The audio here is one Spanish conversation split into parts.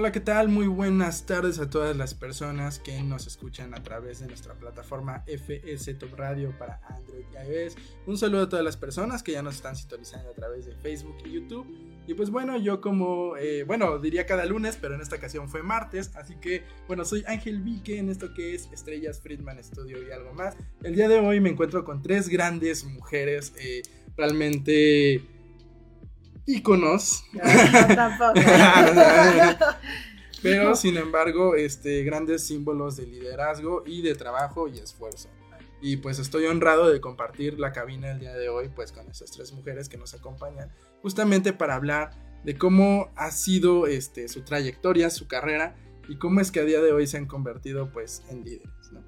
Hola, ¿qué tal? Muy buenas tardes a todas las personas que nos escuchan a través de nuestra plataforma FS Top Radio para Android y iOS. Un saludo a todas las personas que ya nos están sintonizando a través de Facebook y YouTube. Y pues bueno, yo como, eh, bueno, diría cada lunes, pero en esta ocasión fue martes. Así que, bueno, soy Ángel Vique en esto que es Estrellas Friedman Studio y algo más. El día de hoy me encuentro con tres grandes mujeres eh, realmente íconos No, tampoco. Pero sin embargo, este, grandes símbolos de liderazgo y de trabajo y esfuerzo. Y pues estoy honrado de compartir la cabina el día de hoy pues con esas tres mujeres que nos acompañan justamente para hablar de cómo ha sido este, su trayectoria, su carrera y cómo es que a día de hoy se han convertido pues en líderes. ¿no?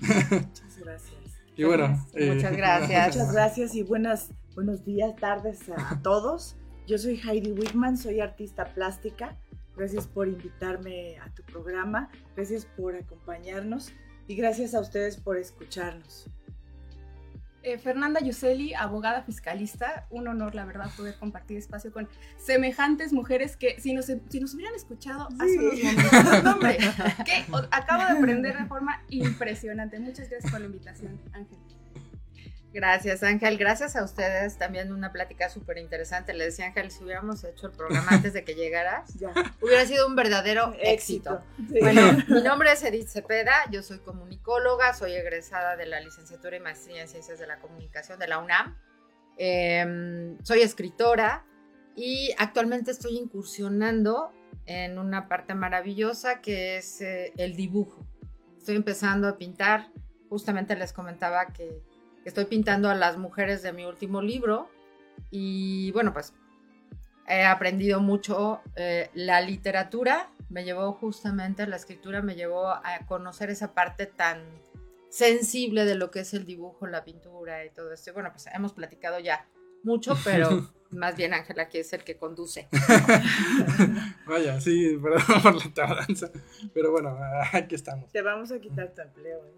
Muchas gracias. Y bueno, eh, Muchas gracias. Muchas gracias y buenas, buenos días, tardes a todos. Yo soy Heidi Whitman, soy artista plástica. Gracias por invitarme a tu programa, gracias por acompañarnos y gracias a ustedes por escucharnos. Eh, Fernanda Yuseli, abogada fiscalista, un honor, la verdad, poder compartir espacio con semejantes mujeres que si nos, si nos hubieran escuchado hace Sí. unos momentos, hombre, que acabo de aprender de forma impresionante. Muchas gracias por la invitación, Ángel. Gracias, Ángel. Gracias a ustedes. También una plática súper interesante. Le decía Ángel, si hubiéramos hecho el programa antes de que llegaras, Ya. hubiera sido un verdadero éxito. Sí. Bueno, mi nombre es Edith Cepeda, yo soy comunicóloga, soy egresada de la licenciatura y maestría en Ciencias de la Comunicación de la UNAM. Eh, soy escritora y actualmente estoy incursionando en una parte maravillosa que es eh, el dibujo. Estoy empezando a pintar, justamente les comentaba que estoy pintando a las mujeres de mi último libro y bueno, pues he aprendido mucho eh, la literatura me llevó justamente la escritura me llevó a conocer esa parte tan sensible de lo que es el dibujo la pintura y todo esto. Y bueno pues hemos platicado ya mucho pero más bien Ángela aquí es el que conduce vaya, sí, perdón por la tardanza. Pero bueno, aquí estamos. Te vamos a quitar tu empleo. ¿eh?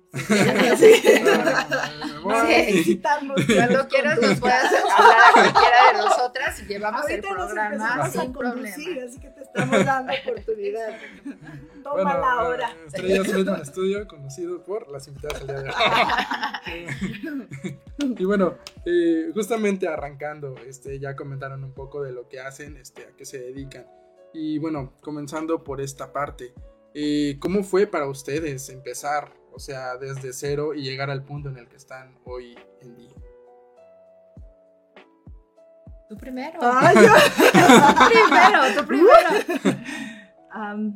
Ah, voy. Necesitamos que cuando quieras nos puedes hablar a cualquiera de nosotras y llevamos el Ahorita nos programa sin problema así que te estamos dando oportunidad. Toma Bueno, la eh, hora. Estrellas Friedman Studio, conocido por las invitadas al día de hoy. y bueno, eh, justamente arrancando, este, ya comentaron un poco de lo que hacen, este, a qué se dedican. Y bueno, comenzando por esta parte, eh, ¿cómo fue para ustedes empezar, o sea, desde cero y llegar al punto en el que están hoy en día? tú primero Ay, yo- primero tú primero Am,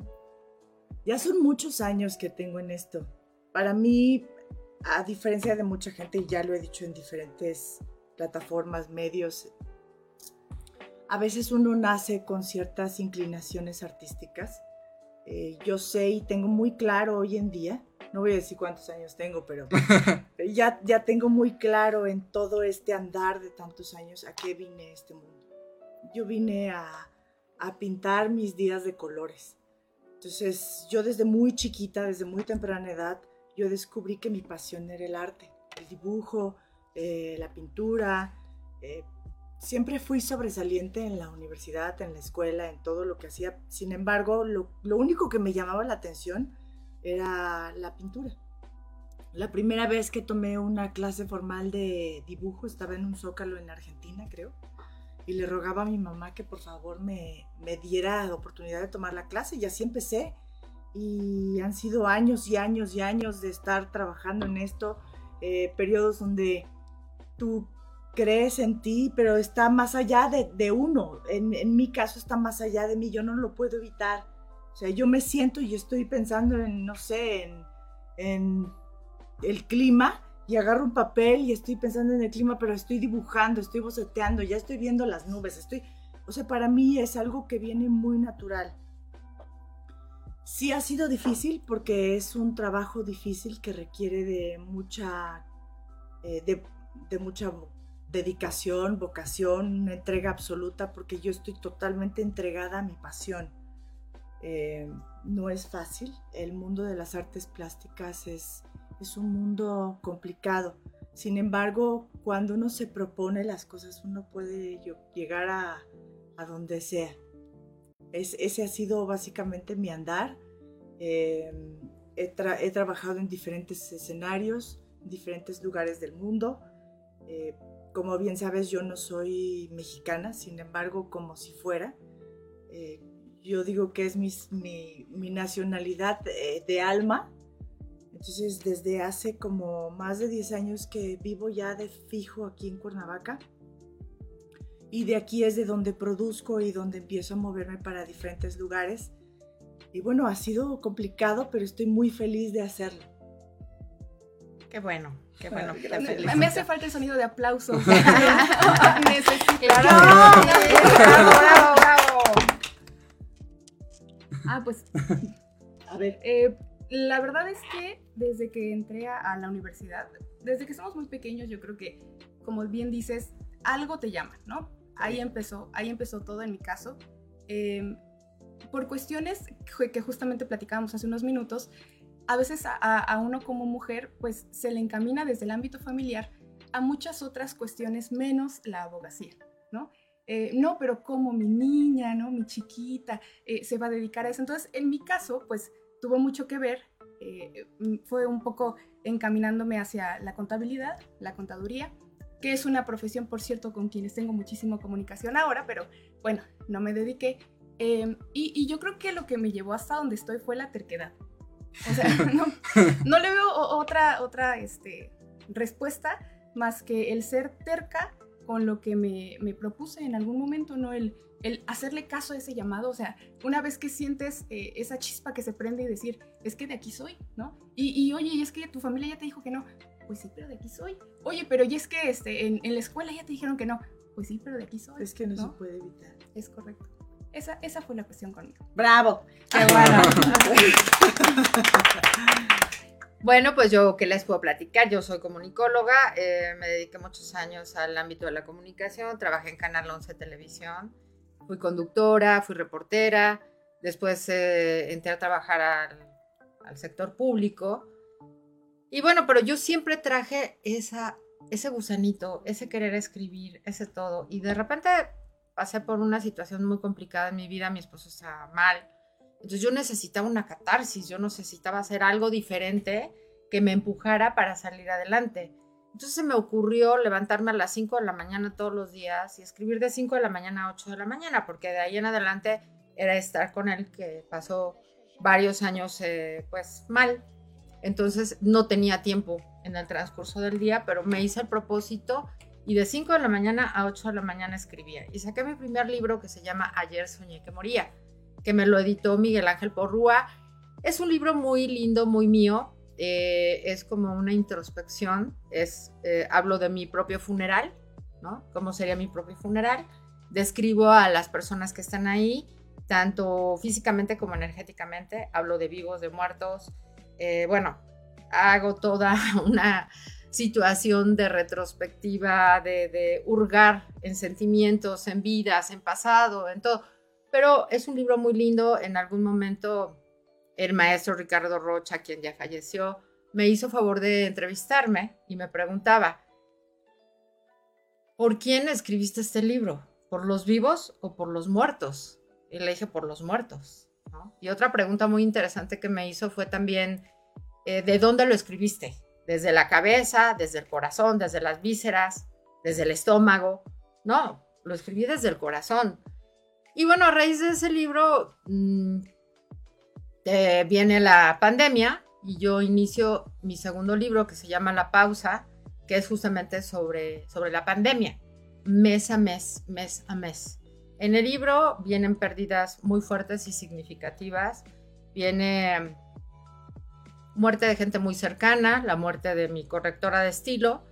ya son muchos años que tengo en esto. Para mí, a diferencia de mucha gente, y ya lo he dicho en diferentes plataformas, medios, a veces uno nace con ciertas inclinaciones artísticas. Eh, yo sé y tengo muy claro hoy en día, no voy a decir cuántos años tengo, pero ya, ya tengo muy claro en todo este andar de tantos años a qué vine a este mundo. Yo vine a, a pintar mis días de colores. Entonces, yo desde muy chiquita, desde muy temprana edad, yo descubrí que mi pasión era el arte, el dibujo, eh, la pintura. eh, siempre fui sobresaliente en la universidad, en la escuela, en todo lo que hacía. Sin embargo, lo, único que me llamaba la atención era la pintura. La primera vez que tomé una clase formal de dibujo estaba en un zócalo en Argentina, creo y le rogaba a mi mamá que por favor me, me diera la oportunidad de tomar la clase y así empecé. Y han sido años y años y años de estar trabajando en esto, eh, periodos donde tú crees en ti, pero está más allá de, de uno. En, en mi caso está más allá de mí, yo no lo puedo evitar. O sea, yo me siento y estoy pensando en, no sé, en, en el clima y agarro un papel y estoy pensando en el clima, pero estoy dibujando, estoy boceteando, ya estoy viendo las nubes, estoy, o sea, para mí es algo que viene muy natural. Sí ha sido difícil porque es un trabajo difícil que requiere de mucha, eh, de, de mucha dedicación, vocación, una entrega absoluta, porque yo estoy totalmente entregada a mi pasión. Eh, no es fácil, el mundo de las artes plásticas es, es un mundo complicado. Sin embargo, cuando uno se propone las cosas, uno puede llegar a, a donde sea. Es- ese ha sido básicamente mi andar. Eh, he, he trabajado en diferentes escenarios, en diferentes lugares del mundo. Eh, como bien sabes, yo no soy mexicana, sin embargo, como si fuera. Eh, yo digo que es mis- mi, mi nacionalidad eh, de alma. Entonces, desde hace como más de 10 años que vivo ya de fijo aquí en Cuernavaca. Y de aquí es de donde produzco y donde empiezo a moverme para diferentes lugares. Y bueno, ha sido complicado, pero estoy muy feliz de hacerlo. Qué bueno, qué bueno. Me, me hace falta el sonido de aplausos. Necesito. Claro. Bravo, bravo, bravo. Ah, pues A ver, Eh, la verdad es que desde que entré a, la universidad, desde que somos muy pequeños, yo creo que, como bien dices, algo te llama, ¿no? Ahí empezó, ahí empezó todo en mi caso. Eh, por cuestiones que que justamente platicábamos hace unos minutos, a veces a, a- uno como mujer, pues se le encamina desde el ámbito familiar a muchas otras cuestiones menos la abogacía, ¿no? Eh, no, pero como mi niña, ¿no? Mi chiquita, eh, se va a dedicar a eso. Entonces, en mi caso, pues tuvo mucho que ver, eh, mm, fue un poco encaminándome hacia la contabilidad, la contaduría, que es una profesión, por cierto, con quienes tengo muchísima comunicación ahora, pero bueno, no me dediqué. Eh, y, y yo creo que lo que me llevó hasta donde estoy fue la terquedad. O sea, no, no le veo otra, otra este, respuesta más que el ser terca con lo que me, me propuse en algún momento, ¿no? El, el hacerle caso a ese llamado, o sea, una vez que sientes eh, esa chispa que se prende y decir, es que de aquí soy, ¿no? Y, y, oye, y es que tu familia ya te dijo que no, pues sí, pero de aquí soy. Oye, pero y es que este, en, en la escuela ya te dijeron que no, pues sí, pero de aquí soy. es que no, se puede evitar. Es correcto. Esa, esa fue la cuestión conmigo. ¡Bravo! Qué bueno. Bueno, pues yo, ¿qué les puedo platicar? Yo soy comunicóloga, eh, me dediqué muchos años al ámbito de la comunicación, trabajé en Canal 11 Televisión, fui conductora, fui reportera, después eh, entré a trabajar al, al sector público. Y bueno, pero yo siempre traje esa, ese gusanito, ese querer escribir, ese todo. Y de repente pasé por una situación muy complicada en mi vida, mi esposo está mal. Entonces yo necesitaba una catarsis, yo necesitaba hacer algo diferente que me empujara para salir adelante. Entonces se me ocurrió levantarme a las 5 de la mañana todos los días y escribir de 5 de la mañana a 8 de la mañana, porque de ahí en adelante era estar con él, que pasó varios años eh, pues mal. Entonces no tenía tiempo en el transcurso del día, pero me hice el propósito y de 5 de la mañana a 8 de la mañana escribía. Y saqué mi primer libro que se llama Ayer soñé que moría que me lo editó Miguel Ángel Porrúa. Es un libro muy lindo, muy mío. eh, es como una introspección. Es, eh, hablo de mi propio funeral, ¿no? ¿Cómo sería mi propio funeral? Describo a las personas que están ahí, tanto físicamente como energéticamente. Hablo de vivos, de muertos. Eh, bueno, hago toda una situación de retrospectiva, de, de hurgar en sentimientos, en vidas, en pasado, en todo pero es un libro muy lindo. En algún momento el maestro Ricardo Rocha, quien ya falleció, me hizo favor de entrevistarme y me preguntaba, ¿por quién escribiste este libro? ¿Por los vivos o por los muertos? Y le dije, por los muertos. Y otra pregunta muy interesante que me hizo fue también, eh, ¿de dónde lo escribiste? ¿Desde la cabeza, desde el corazón, desde las vísceras, desde el estómago? No, lo escribí desde el corazón. Y bueno, a raíz de ese libro mmm, viene la pandemia y yo inicio mi segundo libro que se llama La Pausa, que es justamente sobre, sobre la pandemia, mes a mes, mes a mes. En el libro vienen pérdidas muy fuertes y significativas, viene muerte de gente muy cercana, la muerte de mi correctora de estilo,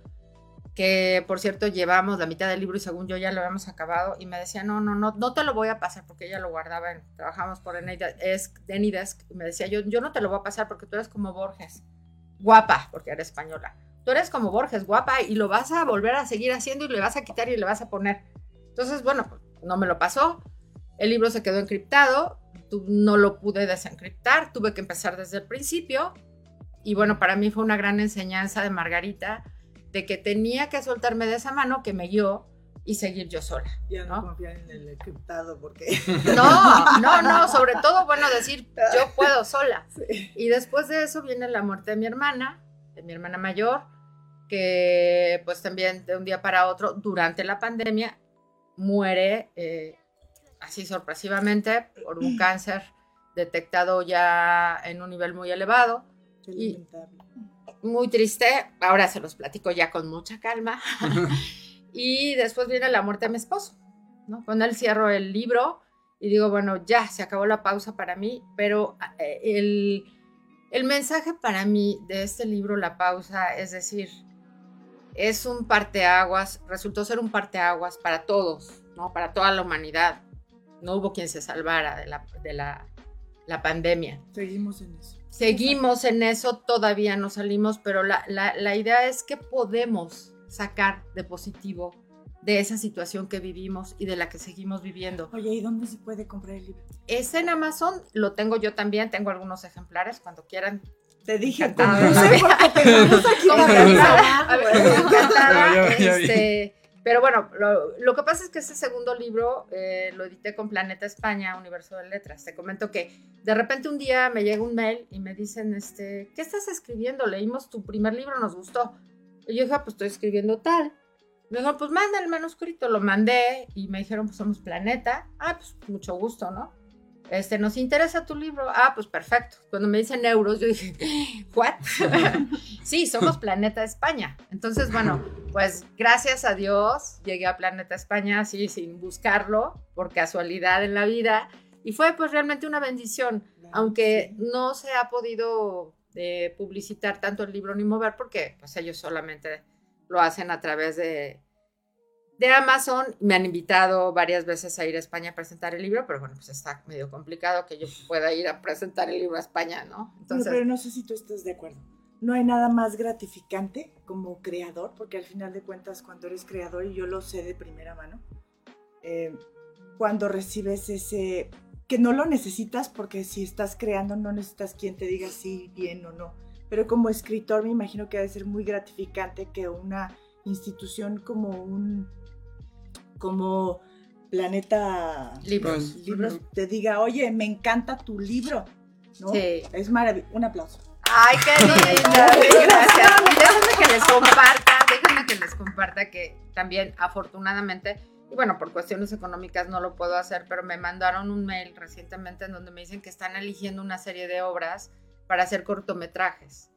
que por cierto llevamos la mitad del libro y según yo ya lo habíamos acabado y me decía, no, no, no, no te lo voy a pasar porque ella lo guardaba, en, trabajamos por Anydesk y me decía, yo, yo no te lo voy a pasar porque tú eres como Borges, guapa, porque era española, tú eres como Borges, guapa y lo vas a volver a seguir haciendo y le vas a quitar y le vas a poner. Entonces, bueno, no me lo pasó, el libro se quedó encriptado, no lo pude desencriptar, tuve que empezar desde el principio y bueno, para mí fue una gran enseñanza de Margarita de que tenía que soltarme de esa mano que me guió y seguir yo sola. Ya no, ¿no? confiar en el encriptado porque No, no, no, sobre todo, bueno, decir, yo puedo sola. Sí. Y después de eso viene la muerte de mi hermana, de mi hermana mayor, que pues también de un día para otro, durante la pandemia, muere eh, así sorpresivamente por un cáncer detectado ya en un nivel muy elevado. Qué Y- lamentable. Muy triste, ahora se los platico ya con mucha calma. y después viene la muerte de mi esposo, ¿no? Con él cierro el libro y digo, bueno, ya se acabó la pausa para mí, pero eh, el, el mensaje para mí de este libro, La Pausa, es decir, es un parteaguas, resultó ser un parteaguas para todos, ¿no? Para toda la humanidad. No hubo quien se salvara de la, de la, la pandemia. Seguimos en eso. Seguimos en eso, todavía no salimos, pero la, la- la idea es que podemos sacar de positivo de esa situación que vivimos y de la que seguimos viviendo. Oye, ¿y dónde se puede comprar el libro? Es en Amazon, lo tengo yo también, tengo algunos ejemplares, cuando quieran. Te dije, Encantada. compuse porque tenemos aquí a ver, encantada, este, pero bueno, lo, lo que pasa es que ese segundo libro eh, lo edité con Planeta España, Universo de Letras. Te comento que de repente un día me llega un mail y me dicen, este, ¿qué estás escribiendo? Leímos tu primer libro, nos gustó. Y yo dije, "Ah, pues estoy escribiendo tal. Me dijeron, pues manda el manuscrito. Lo mandé y me dijeron, pues somos Planeta. Ah, pues mucho gusto, ¿no? Este, nos interesa tu libro. Ah, pues perfecto. Cuando me dicen euros, yo dije, ¿what? sí, somos Planeta España. Entonces, bueno, pues gracias a Dios llegué a Planeta España así sin buscarlo, por casualidad en la vida. Y fue pues realmente una bendición, aunque no se ha podido eh, publicitar tanto el libro ni mover porque pues ellos solamente lo hacen a través de, de Amazon. Me han invitado varias veces a ir a España a presentar el libro, pero bueno, pues está medio complicado que yo pueda ir a presentar el libro a España, ¿no? Entonces, pero no sé si tú estás de acuerdo. No hay nada más gratificante como creador, porque al final de cuentas cuando eres creador, y yo lo sé de primera mano, eh, cuando recibes ese, que no lo necesitas, porque si estás creando no necesitas quien te diga si bien o no, pero como escritor me imagino que debe ser muy gratificante que una institución como un, como Planeta libros. Libros te diga, oye, me encanta tu libro, ¿no? Sí. Es maravilloso. Un aplauso. Ay, qué linda, gracias. Déjenme que les comparta, déjenme que les comparta que también afortunadamente, y bueno, por cuestiones económicas no lo puedo hacer, pero me mandaron un mail recientemente en donde me dicen que están eligiendo una serie de obras para hacer cortometrajes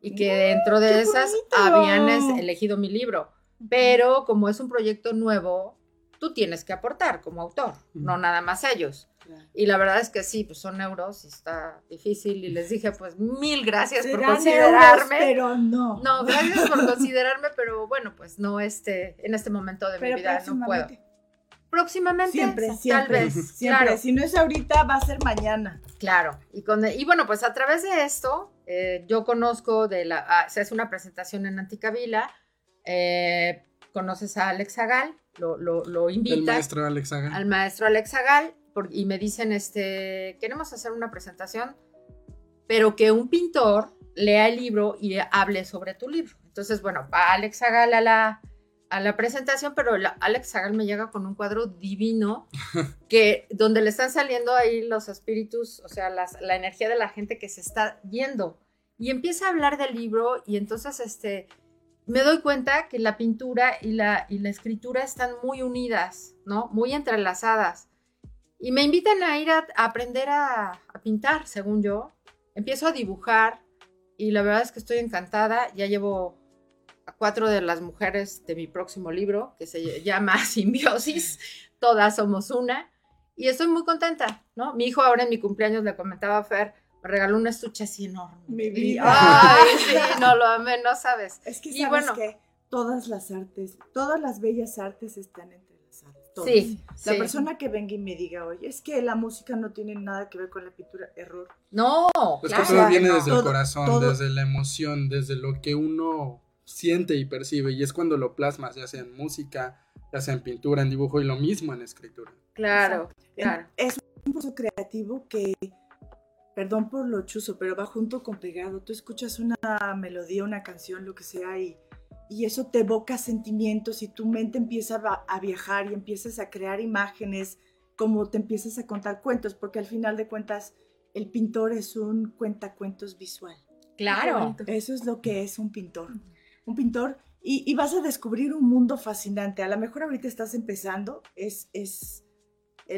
y que dentro de esas bonito! habían elegido mi libro, pero como es un proyecto nuevo, tú tienes que aportar como autor, no nada más ellos. Y la verdad es que sí, pues son euros y está difícil. Y les dije, pues mil gracias por considerarme. euros, pero no. No, gracias por considerarme, pero bueno, pues no este, en este momento de pero mi vida no puedo. próximamente. Próximamente, Siempre, tal siempre. vez. Siempre. Claro, Si no es ahorita, va a ser mañana. claro. Y, con, y bueno, pues a través de esto, eh, yo conozco de la, ah, se hace una presentación en Anticavila, eh, conoces a Alex Agal, lo, lo, lo El invita. maestro Alex Haga. al maestro Alex Agal por- y me dicen, este, queremos hacer una presentación, pero que un pintor lea el libro y hable sobre tu libro. Entonces, bueno, va Alex Agal a la, a la presentación, pero la- Alex Agal me llega con un cuadro divino que donde le están saliendo ahí los espíritus, o sea, las- la energía de la gente que se está yendo. Y empieza a hablar del libro y entonces, este, me doy cuenta que la pintura y la, escritura están muy unidas, ¿no? Muy entrelazadas. Y me invitan a ir a, a aprender a, a pintar, según yo. Empiezo a dibujar y la verdad es que estoy encantada. Ya llevo a cuatro de las mujeres de mi próximo libro, que se llama Simbiosis. Todas somos una. Y estoy muy contenta, ¿no? Mi hijo ahora en mi cumpleaños le comentaba a Fer, me regaló un estuche así enorme. Mi vida. Ay, sí, no lo amé, no sabes. Es que Y sabes bueno. que todas las artes, todas las bellas artes están entrelazadas. todas. Sí, La sí. persona que venga y me diga, oye, es que la música no tiene nada que ver con la pintura, error. No, Es claro que todo viene no. desde el Todo- corazón, todo- desde la emoción, desde lo que uno siente y percibe. Y es cuando lo plasmas, ya sea en música, ya sea en pintura, en dibujo y lo mismo en escritura. Claro, En- claro. Es un proceso creativo que, perdón por lo chuzo, pero va junto con pegado. Tú escuchas una melodía, una canción, lo que sea, y, y eso te evoca sentimientos y tu mente empieza a, viajar y empiezas a crear imágenes, como te empiezas a contar cuentos, porque al final de cuentas el pintor es un cuentacuentos visual. Claro. Eso es lo que es un pintor. Un pintor y, y vas a descubrir un mundo fascinante. A lo mejor ahorita estás empezando, es, es,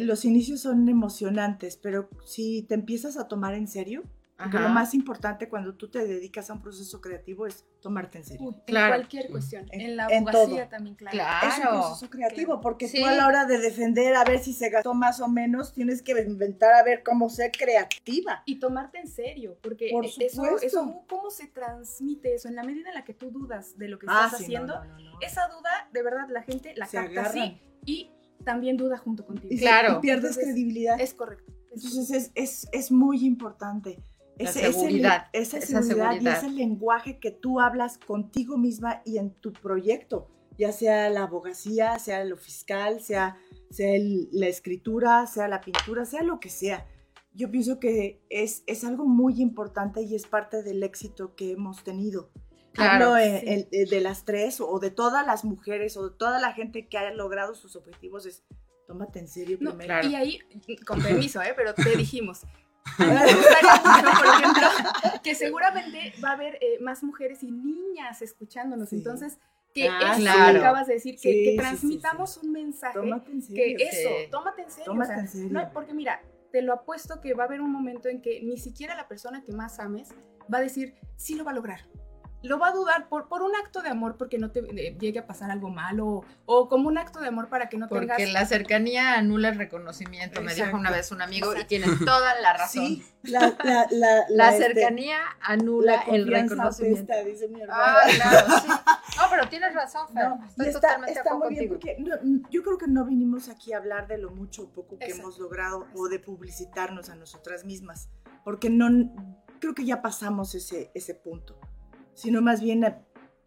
los inicios son emocionantes, pero si te empiezas a tomar en serio, porque Ajá. lo más importante cuando tú te dedicas a un proceso creativo es tomarte en serio. Uy, en Claro. cualquier cuestión. En- En, la en abogacía todo. también, claro. Claro. Es un proceso creativo, porque Sí. tú a la hora de defender a ver si se gastó más o menos, tienes que inventar a ver cómo ser creativa. Y tomarte en serio, porque Por eso, eso, ¿cómo se transmite eso? En la medida en la que tú dudas de lo que Ah, estás sí, haciendo, no, no, no, no. esa duda, de verdad, la gente la Se capta agarran. así y también duda junto contigo. Claro. y pierdes Entonces, credibilidad. Es correcto. Es Entonces es, es, es muy importante. Ese- ese seguridad, le- esa, esa seguridad, seguridad. y ese lenguaje que tú hablas contigo misma y en tu proyecto, ya sea la abogacía, sea lo fiscal, sea, sea el- la escritura, sea la pintura, sea lo que sea. Yo pienso que es, es algo muy importante y es parte del éxito que hemos tenido. Claro, Hablo eh, sí. el- eh, de las tres o de todas las mujeres o de toda la gente que haya logrado sus objetivos es tómate en serio No, primero. Claro. Y ahí, con permiso, ¿eh? pero te dijimos. A mí me gustaría mucho, por ejemplo, que seguramente va a haber eh, más mujeres y niñas escuchándonos. Sí. Entonces, que Ah, eso claro. que acabas de decir, que, Sí, que sí, transmitamos un mensaje Tómate en serio. que eso, Sí. tómate en serio. Tómate o sea, en serio. no, porque mira, te lo apuesto que va a haber un momento en que ni siquiera la persona que más ames va a decir, sí lo va a lograr. Lo va a dudar por, por un acto de amor porque no te eh, llegue a pasar algo malo o como un acto de amor para que no Porque tengas... la cercanía anula el reconocimiento, me dijo Exacto. una vez un amigo y Exacto. tienes toda la razón. Sí, la, la, la, La este, cercanía anula la el reconocimiento. apesta, dice mi hermana. Ah, claro, sí. No, pero tienes razón, Fer. No, Estoy y está, totalmente de está muy bien porque no- yo creo que no vinimos aquí a hablar de lo mucho o poco que Exacto. hemos logrado o de publicitarnos a nosotras mismas, porque no creo que ya pasamos ese, ese punto, sino más bien eh,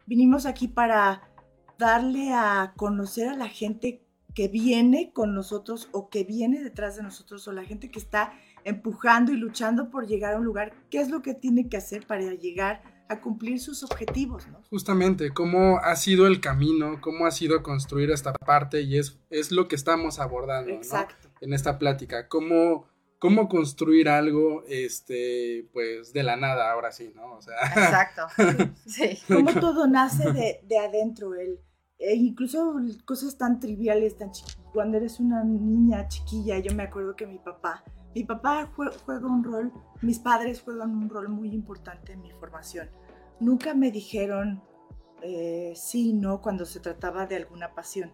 vinimos aquí para darle a conocer a la gente que viene con nosotros o que viene detrás de nosotros o la gente que está empujando y luchando por llegar a un lugar, qué es lo que tiene que hacer para llegar a cumplir sus objetivos, ¿no? Justamente, cómo ha sido el camino, cómo ha sido construir esta parte y es, es lo que estamos abordando, ¿no? Exacto. En esta plática, cómo, cómo construir algo, este, pues, de la nada, ahora sí, ¿no? O sea, Exacto. Sí. cómo todo nace de, de adentro, él. E incluso cosas tan triviales, tan chi- cuando eres una niña chiquilla, yo me acuerdo que mi papá, mi papá jue- juega un rol, mis padres juegan un rol muy importante en mi formación. Nunca me dijeron eh, sí, no, cuando se trataba de alguna pasión.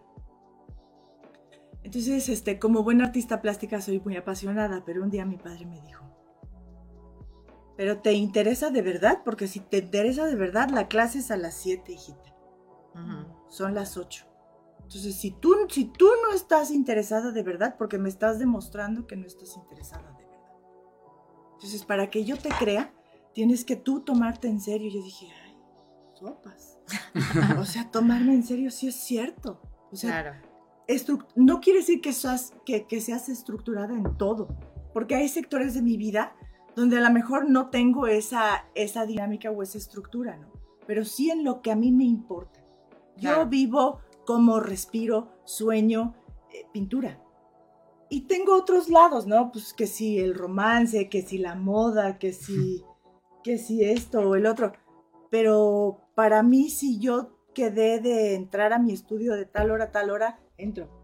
Entonces, este, como buena artista plástica soy muy apasionada, pero un día mi padre me dijo, pero te interesa de verdad, porque si te interesa de verdad, la clase es a las 7, hijita. Son las 8. Entonces, si tú, si tú no estás interesada de verdad, porque me estás demostrando que no estás interesada de verdad. Entonces, para que yo te crea, tienes que tú tomarte en serio. Yo dije, ay, sopas. o sea, tomarme en serio sí es cierto. O sea, Claro. No quiere decir que seas, que, que seas estructurada en todo, porque hay sectores de mi vida donde a lo mejor no tengo esa, esa dinámica o esa estructura, ¿no? Pero sí en lo que a mí me importa. Yo Claro. vivo como respiro, sueño, eh, pintura. Y tengo otros lados, ¿no? Pues que si el romance, que si la moda, que si, que si esto o el otro. Pero para mí, si yo quedé de entrar a mi estudio de tal hora a tal hora, entro.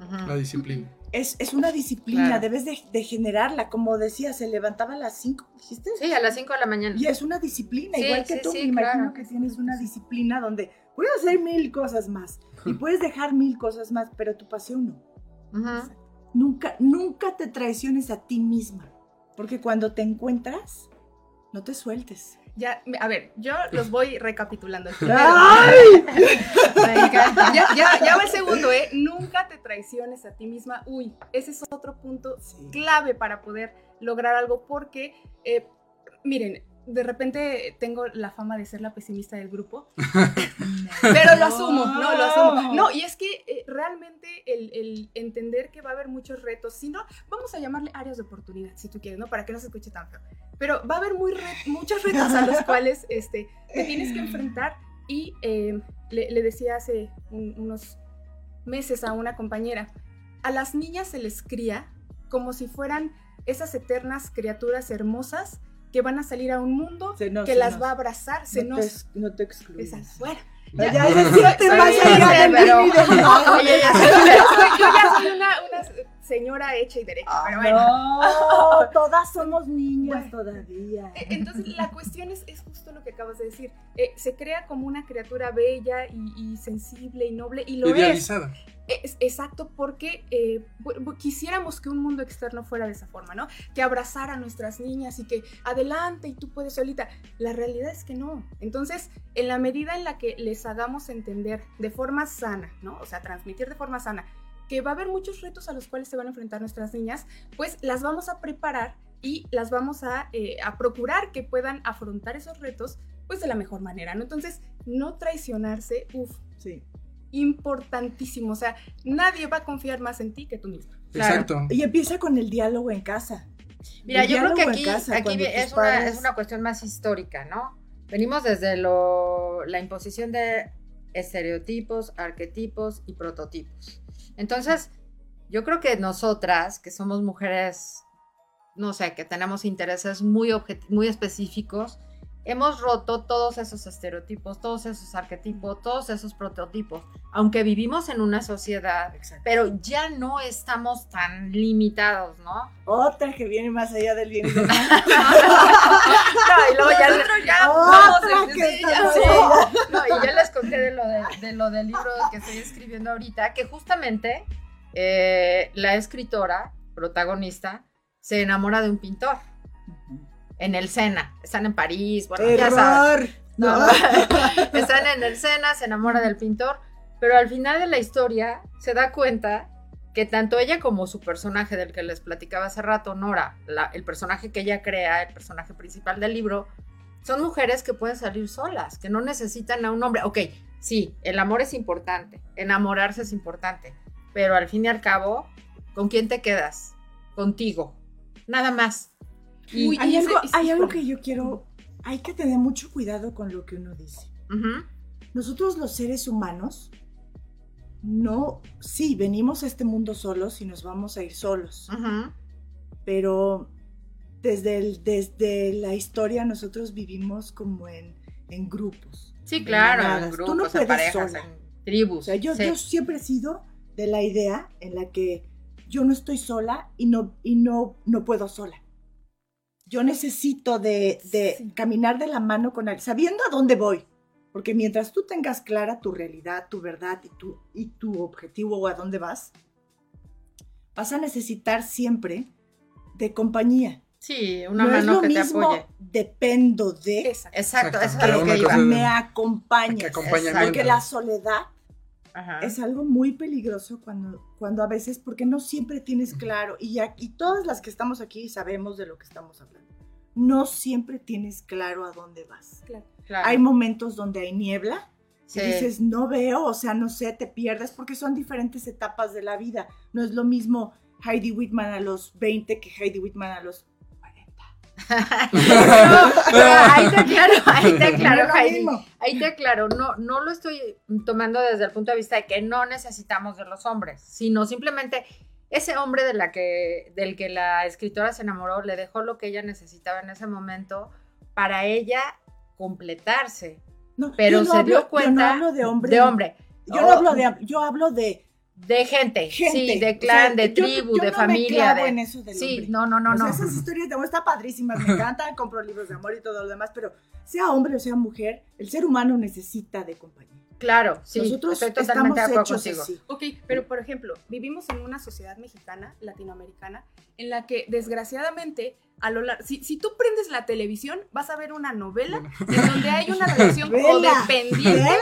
Ujú. la disciplina. Es, es una disciplina, Claro. debes de, de generarla. Como decía, se levantaba a las 5, dijiste. Sí, a las 5 de la mañana. Y es una disciplina, Sí, igual que sí, tú. sí, me imagino claro. que tienes una disciplina donde puedes hacer mil cosas más y puedes dejar mil cosas más, pero tu pasión no. Ujú. Nunca, nunca te traiciones a ti misma, Porque cuando te encuentras, no te sueltes. Ya, a ver, yo los voy recapitulando. ¡Ay! Ya, ya, ya va el segundo, ¿eh? Nunca te traiciones a ti misma. Uy, ese es otro punto Sí. clave para poder lograr algo porque, eh, miren, de repente tengo la fama de ser la pesimista del grupo, pero lo asumo, no, lo asumo. No, y es que eh, realmente el, entender que va a haber muchos retos, si no, vamos a llamarle áreas de oportunidad, si tú quieres, ¿no? Para que no se escuche tan feo. Pero va a haber muy muchos retos a los cuales este, te tienes que enfrentar y eh, le, decía hace un- unos meses a una compañera, a las niñas se les cría como si fueran esas eternas criaturas hermosas que van a salir a un mundo que las va a abrazar, se no, nos... te, no te excluyes. Esas- bueno, Ya, ya. ya, sí te vas allá del pero-. Oye, ya soy- yo ya soy una, una señora hecha y derecha, pero bueno. No, todas somos niñas Bueno. todavía. E- Entonces, la cuestión es, es justo lo que acabas de decir. Eh, se crea como una criatura bella y, y sensible y noble, y lo es. Idealizada. Es exacto, porque eh, quisiéramos que un mundo externo fuera de esa forma, ¿no? Que abrazara a nuestras niñas y que adelante y tú puedes solita. La realidad es que no. Entonces, en la medida en la que les hagamos entender de forma sana, ¿no? O sea, transmitir de forma sana, que va a haber muchos retos a los cuales se van a enfrentar nuestras niñas, pues las vamos a preparar y las vamos a, eh, a procurar que puedan afrontar esos retos, pues de la mejor manera, ¿no? Entonces, no traicionarse, uff, Sí. Importantísimo. O sea, nadie va a confiar más en ti que tú misma. Claro. Exacto. Y empieza con el diálogo en casa. Mira, El yo creo que aquí, casa, aquí cuando es, una, es una cuestión más histórica, ¿no? Venimos desde lo, la imposición de estereotipos, arquetipos y prototipos. Entonces, yo creo que nosotras, que somos mujeres, no sé, que tenemos intereses muy, objet- muy específicos, hemos roto todos esos estereotipos, todos esos arquetipos, todos esos prototipos, aunque vivimos en una sociedad, Exacto. pero ya no estamos tan limitados, ¿no? Otra que viene más allá del bien y del mal. No, y luego ya, Nosotros ya Otra vamos en- que sí, está ya más sé. allá. no, y ya les conté de lo, de, de lo del libro que estoy escribiendo ahorita, que justamente eh, la escritora, protagonista, se enamora de un pintor en el Sena. Están en París, bueno, ya. Error. No, No. están en el Sena, se enamora del pintor, pero al final de la historia se da cuenta que tanto ella como su personaje del que les platicaba hace rato, Nora, la- el personaje que ella crea, el personaje principal del libro, son mujeres que pueden salir solas, que no necesitan a un hombre. Ok, sí, el amor es importante, enamorarse es importante, pero al fin y al cabo, ¿con quién te quedas? Contigo, nada más. Uy, Hay algo, ese- hay algo que yo quiero. Hay que tener mucho cuidado con lo que uno dice. Ujú, Nosotros los seres humanos, no, sí, venimos a este mundo solos y nos vamos a ir solos, ujú. pero desde, el- desde la historia nosotros vivimos como en, en grupos. Sí, claro, en manadas. Tú no grupos, en puedes parejas, sola. en tribus. O sea, yo, sí. yo siempre he sido de la idea en la que yo no estoy sola y no, y no, no puedo sola. Yo necesito de, de Sí. caminar de la mano con alguien, sabiendo a dónde voy. Porque mientras tú tengas clara tu realidad, tu verdad y tu, y tu objetivo o a dónde vas, vas a necesitar siempre de compañía. Sí, una no es mano lo que mismo, te apoye. dependo de Exacto. Exacto, eso es lo que iba. me acompañamiento. Porque la soledad Ajá. es algo muy peligroso cuando, cuando a veces, porque no siempre tienes claro, y, ya- y todas las que estamos aquí sabemos de lo que estamos hablando, no siempre tienes claro a dónde vas. Claro. Claro. Hay momentos donde hay niebla Sí. y dices, no veo, o sea, no sé, te pierdes porque son diferentes etapas de la vida. No es lo mismo Heidi Whitman a los 20 que Heidi Whitman a los 40. No, pero ahí te aclaro, ahí te aclaro, No Heidi. Ahí te aclaro, no, no lo estoy tomando desde el punto de vista de que no necesitamos de los hombres, sino simplemente ese hombre de la que, del que la escritora se enamoró le dejó lo que ella necesitaba en ese momento para ella completarse. No, Pero se hablo- dio cuenta Yo no hablo de hombre. de hombre, Yo no hablo de, yo hablo de de gente, gente. sí, de O clan, sea, de yo- tribu, yo de no familia. Me de- en eso del Sí, hombre. no, no, no, O sea, no. esas historias de amor están padrísimas, me encantan, compro libros de amor y todo lo demás, pero sea hombre o sea mujer, el ser humano necesita de compañía. Claro, sí, Nosotros estoy estamos totalmente de acuerdo hechos contigo. así. Ok, pero por ejemplo, vivimos en una sociedad mexicana, latinoamericana, en la que desgraciadamente a lo lar- si, si tú prendes la televisión, vas a ver una novela Bueno. en donde hay una relación Vela, codependiente. Vela.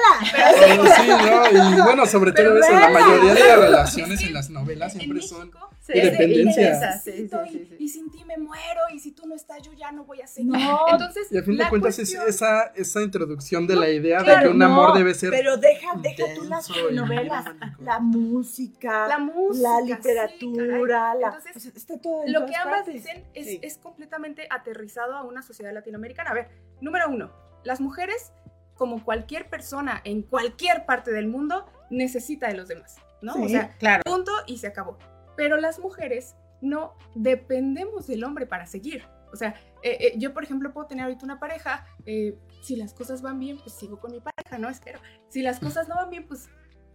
Pero sí, ¿no? Y bueno, sobre todo eso, la mayoría de las relaciones en las novelas En siempre son México, Sí, es de dependencia. intensas, Sí, sí, necesito sí, sí. Y, y sin ti me muero, y si tú no estás, yo ya no voy a seguir. No. Entonces, Y a fin de cuentas es esa, esa introducción de No, la idea de que un No, amor debe ser Pero deja, deja tú las novelas, la música, la música, la literatura, la, Entonces, o sea, está todo en lo que ambas partes. dicen es, Sí. es completamente aterrizado a una sociedad latinoamericana. A ver, número uno, las mujeres, como cualquier persona en cualquier parte del mundo, necesita de los demás, ¿no? O sea, Claro. punto y se acabó. Pero las mujeres no dependemos del hombre para seguir. O sea, eh, eh, yo, por ejemplo, puedo tener ahorita una pareja, eh, si las cosas van bien, pues sigo con mi pareja, ¿no? Espero. Si las cosas no van bien, pues,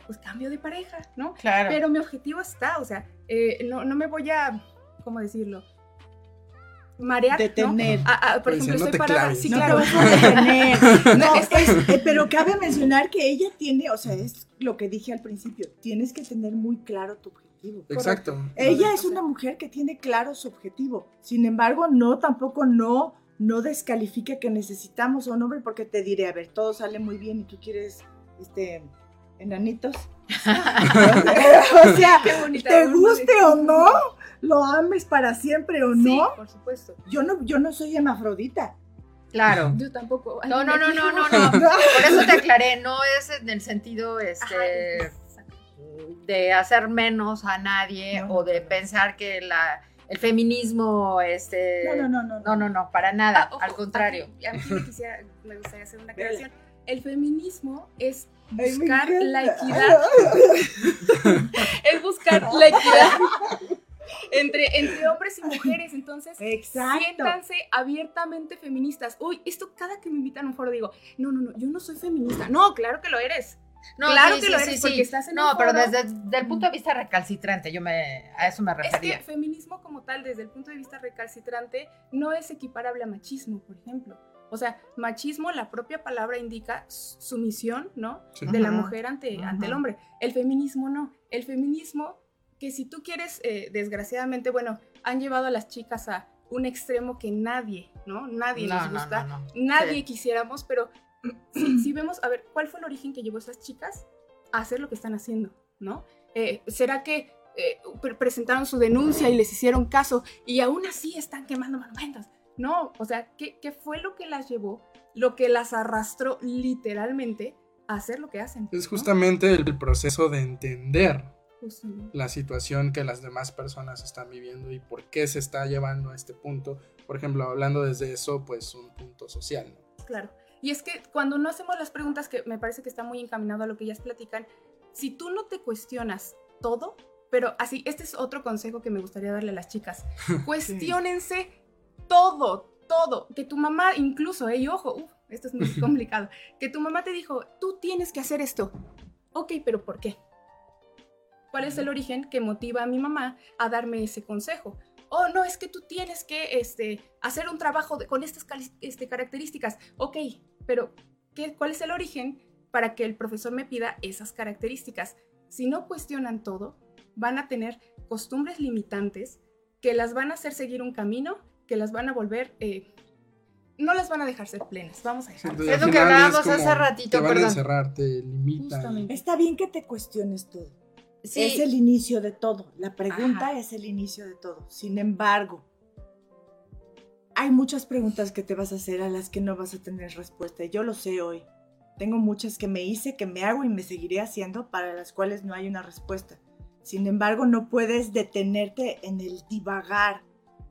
pues cambio de pareja, ¿no? Claro. Pero mi objetivo está, o sea, eh, no, no me voy a, ¿cómo decirlo? Marear, ¿no? Detener. Ah, ah, por Pues ejemplo, no estoy parada. claves. Sí, No claro. detener. No, Es- es- eh, pero cabe mencionar que ella tiene, o sea, es lo que dije al principio, tienes que tener muy claro tu objetivo. Exacto. Ella es una mujer que tiene claro su objetivo. Sin embargo, no, tampoco no, no descalifica que necesitamos a un hombre porque te diré, a ver, todo sale muy bien y tú quieres, este, enanitos. o sea, Qué bonita te guste o no, lo ames para siempre o Sí, no. por supuesto. Yo no, yo no soy hermafrodita. Claro. Yo tampoco. No, no, no, no, no, no. Por eso te aclaré, no es en el sentido este. De hacer menos a nadie No, o de no. pensar que la el feminismo este No, no, no, no. no, no, no, para nada, Ah, ojo, al contrario. aquí- aquí me, quisiera, me gustaría hacer una aclaración. El feminismo es Ay, buscar la equidad, es buscar la equidad entre, entre hombres y mujeres. Entonces, Exacto. siéntanse abiertamente feministas. Uy, esto cada que me invitan a un foro digo, no, no, no, yo no soy feminista. No, claro que lo eres. No, Claro sí, que sí, lo eres, sí. porque estás en No, un pero foro. desde desde el punto de vista recalcitrante, yo me a eso me Es que refería. feminismo como tal, desde el punto de vista recalcitrante, no es equiparable a machismo, por ejemplo. O sea, machismo, la propia palabra indica sumisión, ¿no? Sí. De la mujer ante, Ajá. ante el hombre. El feminismo no. El feminismo, que si tú quieres, eh, desgraciadamente, bueno, han llevado a las chicas a un extremo que nadie, ¿no? Nadie No, nos no, gusta. no, no. Nadie Sí. quisiéramos, pero si, si vemos, a ver, ¿cuál fue el origen que llevó a esas chicas a hacer lo que están haciendo? ¿No? Eh, ¿Será que eh, pre- presentaron su denuncia y les hicieron caso y aún así están quemando monumentos? No, o sea, ¿qué, qué fue lo que las llevó, lo que las arrastró literalmente a hacer lo que hacen? Es ¿no? justamente el proceso de entender Justamente. la situación que las demás personas están viviendo y por qué se está llevando a este punto. Por ejemplo, hablando desde eso, pues un punto social. ¿no? Claro. Y es que cuando no hacemos las preguntas, que me parece que está muy encaminado a lo que ellas platican, si tú no te cuestionas todo, pero así, este es otro consejo que me gustaría darle a las chicas. Cuestiónense todo, todo. Que tu mamá, incluso, eh, y ojo, esto es muy complicado, que tu mamá te dijo, tú tienes que hacer esto. Ok, pero ¿por qué? ¿Cuál es el origen que motiva a mi mamá a darme ese consejo? Oh, no, es que tú tienes que este, hacer un trabajo de- con estas este, características. Ok, pero ¿qué, ¿cuál es el origen para que el profesor me pida esas características? Si no cuestionan todo, van a tener costumbres limitantes que las van a hacer seguir un camino, que las van a volver, eh, no las van a dejar ser plenas. Vamos a dejar. Es lo que hablábamos hace ratito, Te van perdón. a encerrar, te limitan. Justamente. Está bien que te cuestiones todo. Sí, Es el inicio de todo. La pregunta Ajá. es el inicio de todo. Sin embargo, hay muchas preguntas que te vas a hacer a las que no vas a tener respuesta. Yo lo sé hoy. Tengo muchas que me hice, que me hago y me seguiré haciendo para las cuales no hay una respuesta. Sin embargo, no puedes detenerte en el divagar.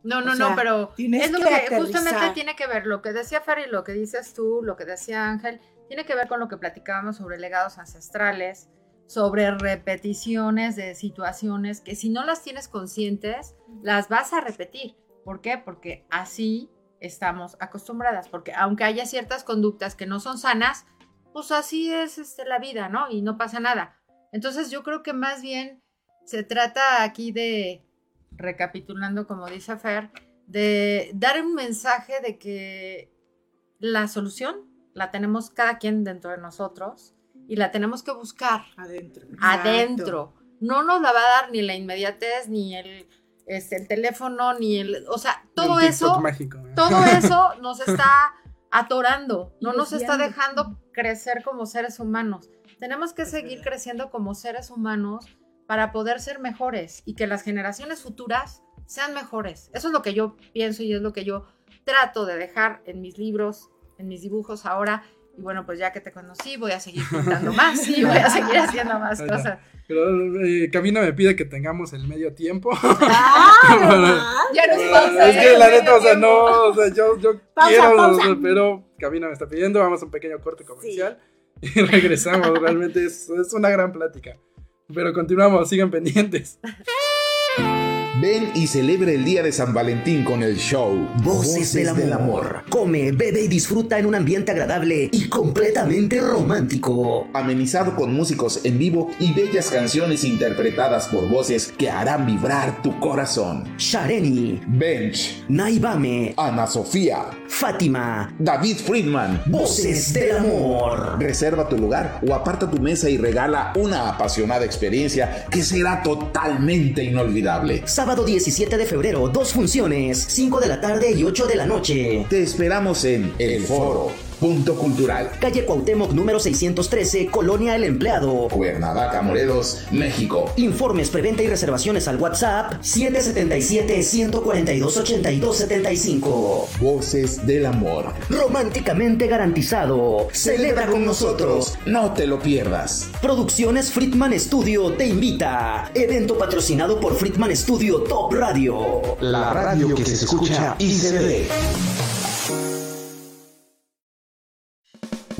No, no, O sea, no, pero es lo que que, justamente tiene que ver lo que decía Fer y lo que dices tú, lo que decía Ángel, tiene que ver con lo que platicábamos sobre legados ancestrales, sobre repeticiones de situaciones que si no las tienes conscientes, las vas a repetir. ¿Por qué? Porque así estamos acostumbradas, porque aunque haya ciertas conductas que no son sanas, pues así es este, la vida, ¿no? Y no pasa nada. Entonces yo creo que más bien se trata aquí de, recapitulando como dice Fer, de dar un mensaje de que la solución la tenemos cada quien dentro de nosotros y la tenemos que buscar Adentro. adentro. No nos la va a dar ni la inmediatez, ni el, este, el teléfono, ni el... O sea, todo eso, mágico. ¿eh? todo eso nos está atorando, no nos está dejando crecer como seres humanos. Tenemos que seguir creciendo como seres humanos para poder ser mejores y que las generaciones futuras sean mejores. Eso es lo que yo pienso y es lo que yo trato de dejar en mis libros, en mis dibujos ahora. Y bueno, pues ya que te conocí, voy a seguir pintando más y voy a seguir haciendo más cosas. Pero eh, Camina me pide que tengamos el medio tiempo. ¡Ah! Ya nos pausa, es que la neta, o sea, tiempo. no, o sea, yo, yo Pausa, quiero, pausa. pero Camina me está pidiendo, vamos a un pequeño corte comercial y regresamos. Realmente es, es una gran plática. Pero continuamos, sigan pendientes. Ven y celebre el día de San Valentín con el show Voces, del, amor. Come, bebe y disfruta en un ambiente agradable y completamente romántico. Amenizado con músicos en vivo y bellas canciones interpretadas por voces que harán vibrar tu corazón. Shareni, Bench, Naibame, Ana Sofía, Fátima. David Friedman. Voces del amor. Reserva tu lugar o aparta tu mesa y regala una apasionada experiencia que será totalmente inolvidable. Sábado 17 de febrero, dos funciones, 5 de la tarde y 8 de la noche. Te esperamos en El Foro, Punto Cultural, Calle Cuauhtémoc número 613, Colonia El Empleado. Cuernavaca, Morelos, México. Informes, preventa y reservaciones al WhatsApp 777-142-8275. Voces del amor. Románticamente garantizado. Celebra con nosotros. No te lo pierdas. Producciones Friedman Studio te invita. Evento patrocinado por Friedman Studio Top Radio. La radio que se escucha y se ve.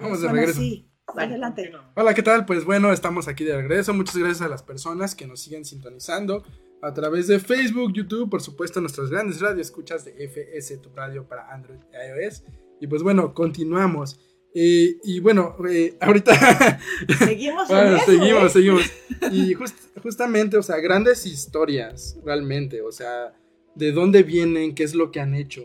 Vamos de regreso. sí. Adelante. Hola, ¿qué tal? Pues bueno, estamos aquí de regreso. Muchas gracias a las personas que nos siguen sintonizando a través de Facebook, YouTube, por supuesto, nuestras grandes radioescuchas de FS, tu radio para Android y iOS. Y pues bueno, continuamos. Eh, y bueno, eh, ahorita Seguimos en Bueno, eso, seguimos, ¿eh? seguimos. Y just- justamente, o sea, grandes historias, realmente, o sea, de dónde vienen, qué es lo que han hecho.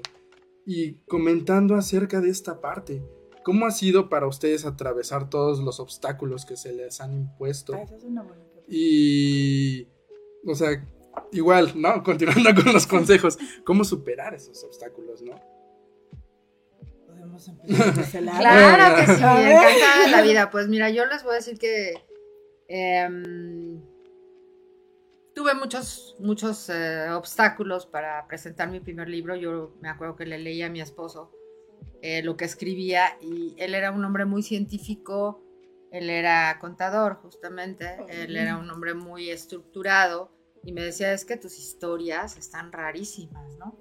Y comentando acerca de esta parte, ¿cómo ha sido para ustedes atravesar todos los obstáculos que se les han impuesto? Ah, esa es una buena pregunta. Y, o sea, igual, ¿no? Continuando con los consejos, ¿cómo superar esos obstáculos, no? Podemos empezar por ese lado. Claro que sí, encantada la vida. Pues mira, yo les voy a decir que em, tuve muchos, muchos eh, obstáculos para presentar mi primer libro. Yo me acuerdo que le leí a mi esposo eh, lo que escribía y él era un hombre muy científico, él era contador justamente, él era un hombre muy estructurado y me decía, es que tus historias están rarísimas, ¿no?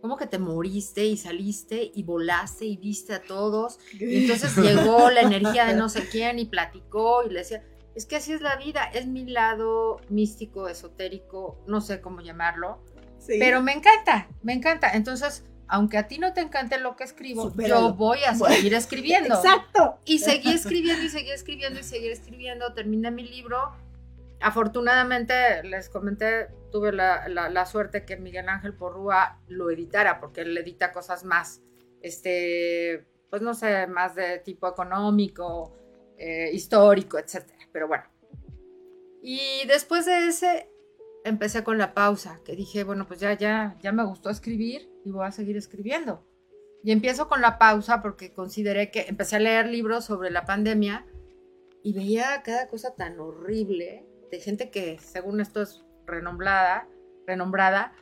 ¿Cómo que te moriste y saliste y volaste y viste a todos? Y entonces llegó la energía de no sé quién y platicó y le decía, es que así es la vida, es mi lado místico, esotérico, no sé cómo llamarlo, Sí. pero me encanta, me encanta. Entonces, aunque a ti no te encante lo que escribo, Supéralo. yo voy a Bueno, seguir escribiendo. Exacto. Y seguí escribiendo y seguí escribiendo y seguí escribiendo. Terminé mi libro. Afortunadamente, les comenté, tuve la, la- la suerte que Miguel Ángel Porrúa lo editara, porque él edita cosas más, este, pues no sé, más de tipo económico, eh, histórico, etcétera. Pero bueno. Y después de ese, empecé con la pausa, que dije, bueno, pues ya, ya, ya me gustó escribir y voy a seguir escribiendo. Y empiezo con la pausa porque consideré que empecé a leer libros sobre la pandemia y veía cada cosa tan horrible de gente que según esto es renombrada, renombrada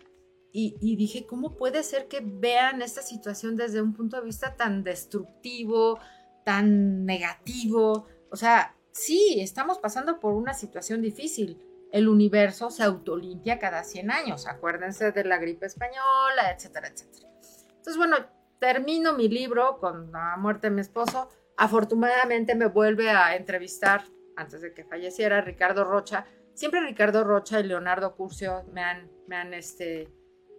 y, y dije, ¿cómo puede ser que vean esta situación desde un punto de vista tan destructivo, tan negativo? O sea, sí, estamos pasando por una situación difícil. El universo se autolimpia cada 100 años, acuérdense de la gripe española, etcétera, etcétera. Entonces, bueno, termino mi libro con la muerte de mi esposo. Afortunadamente me vuelve a entrevistar, antes de que falleciera, Ricardo Rocha. siempre Ricardo Rocha y Leonardo Curcio me han, me han, este,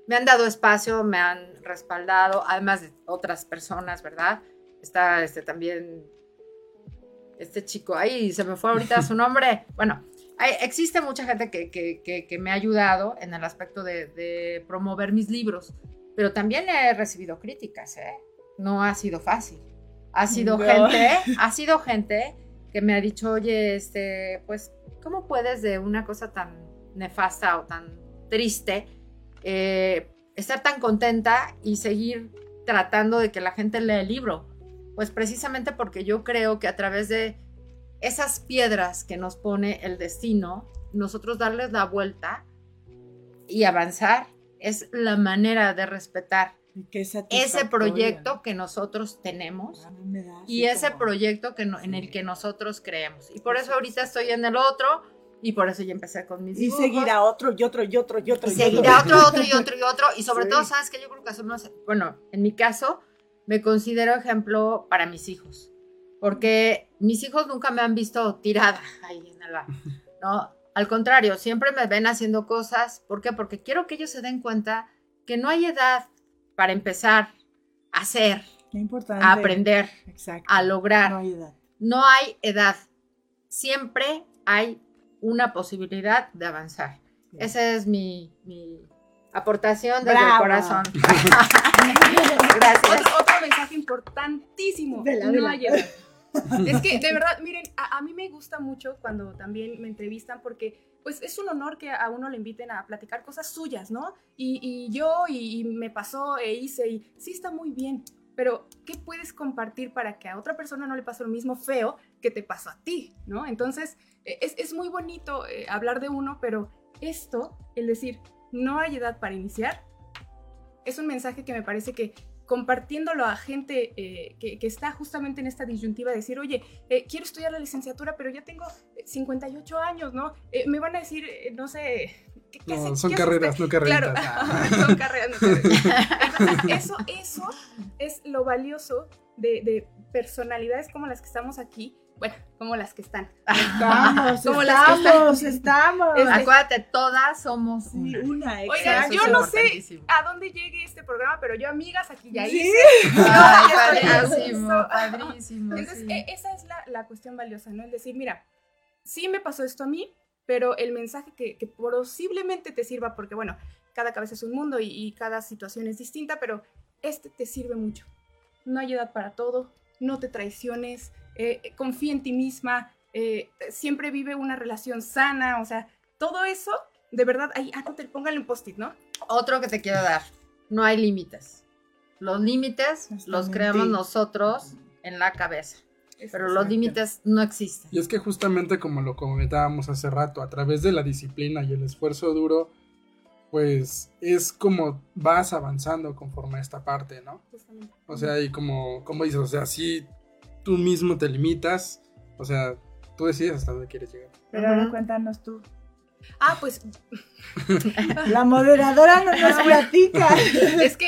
me han dado espacio, me han respaldado, además de otras personas, ¿verdad? Está este, también este chico, ahí se me fue ahorita su nombre. Bueno, hay- existe mucha gente que, que- que- que me ha ayudado en el aspecto de, de promover mis libros, pero también he recibido críticas, ¿eh? No ha sido fácil. Ha sido No. gente, ha sido gente que me ha dicho, oye, este, pues, ¿cómo puedes de una cosa tan nefasta o tan triste eh, estar tan contenta y seguir tratando de que la gente lea el libro? Pues precisamente porque yo creo que a través de esas piedras que nos pone el destino, nosotros darles la vuelta y avanzar es la manera de respetar Y ese proyecto que nosotros tenemos y ese proyecto que no- en el que nosotros creemos. Y por eso ahorita estoy en el otro y por eso ya empecé con mis Y dibujos. seguirá otro y otro y otro y otro. Y y seguirá otro, otro y otro y otro. Y sobre Sí. todo, ¿sabes que Yo creo que somos, bueno, en mi caso, me considero ejemplo para mis hijos. Porque mis hijos nunca me han visto tirada ahí en el ¿no? Al contrario, siempre me ven haciendo cosas. ¿Por qué? Porque quiero que ellos se den cuenta que no hay edad para empezar a hacer, Qué importante. a aprender, Exacto. a lograr. No hay edad. No hay edad. Siempre hay una posibilidad de avanzar. Esa es mi, mi aportación desde Bravo. el corazón. Gracias. Otro, otro mensaje importantísimo. No hay edad. Es que, de verdad, miren, a, mí me gusta mucho cuando también me entrevistan porque, pues, es un honor que a uno le inviten a platicar cosas suyas, ¿no? Y, yo, y, me pasó, e hice, y sí está muy bien, pero ¿qué puedes compartir para que a otra persona no le pase lo mismo feo que te pasó a ti, ¿no? Entonces, eh, es, es muy bonito eh, hablar de uno, pero esto, el decir, no hay edad para iniciar, es un mensaje que me parece que compartiéndolo a gente eh, que, que está justamente en esta disyuntiva de decir, oye, eh, quiero estudiar la licenciatura, pero ya tengo eh, 58 años, ¿no? Eh, me van a decir, eh, no sé, ¿qué, qué No, hace- son qué carreras, no carreritas. Claro, son carreras, no carreras. Entonces, eso, eso es lo valioso de, de personalidades como las que estamos aquí, bueno, como las que están. Estamos, Como las que estamos, estamos. Este- Acuérdate, todas somos Sí, una. una, Oigan, yo no sé a dónde llegue este programa, pero yo, amigas, aquí ya Sí. hice. Ay, Yo estoy padrísimo, padrísimo. Entonces, sí. e- esa es la, la cuestión valiosa, ¿no? El decir, mira, sí me pasó esto a mí, pero el mensaje que, que posiblemente te sirva, porque bueno, cada cabeza es un mundo y, y cada situación es distinta, pero este te sirve mucho. No hay edad para todo, no te traiciones, eh, eh, confía en ti misma, eh, siempre vive una relación sana, o sea, todo eso, de verdad, ahí, ah, póngale un post-it, ¿no? Otro que te quiero dar. No hay límites. Los límites los creamos nosotros en la cabeza. Pero los límites no existen. Y es que justamente como lo comentábamos hace rato, a través de la disciplina y el esfuerzo duro, pues es como vas avanzando conforme a esta parte, ¿no? Justamente. O sea, y como, como dices, o sea, si tú mismo te limitas, o sea, tú decides hasta dónde quieres llegar. Pero ahora cuéntanos tú. Ah, pues La moderadora no nos platica. es que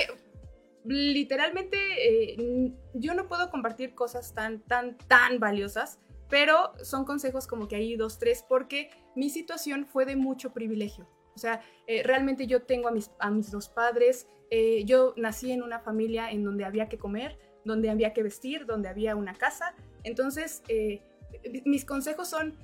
literalmente eh, yo no puedo compartir cosas tan, tan, tan valiosas, pero son consejos como que hay dos, tres, porque mi situación fue de mucho privilegio. O sea, eh, realmente yo tengo a mis, a mis dos padres, eh, yo nací en una familia en donde había que comer, donde había que vestir, donde había una casa. Entonces, eh, mis consejos son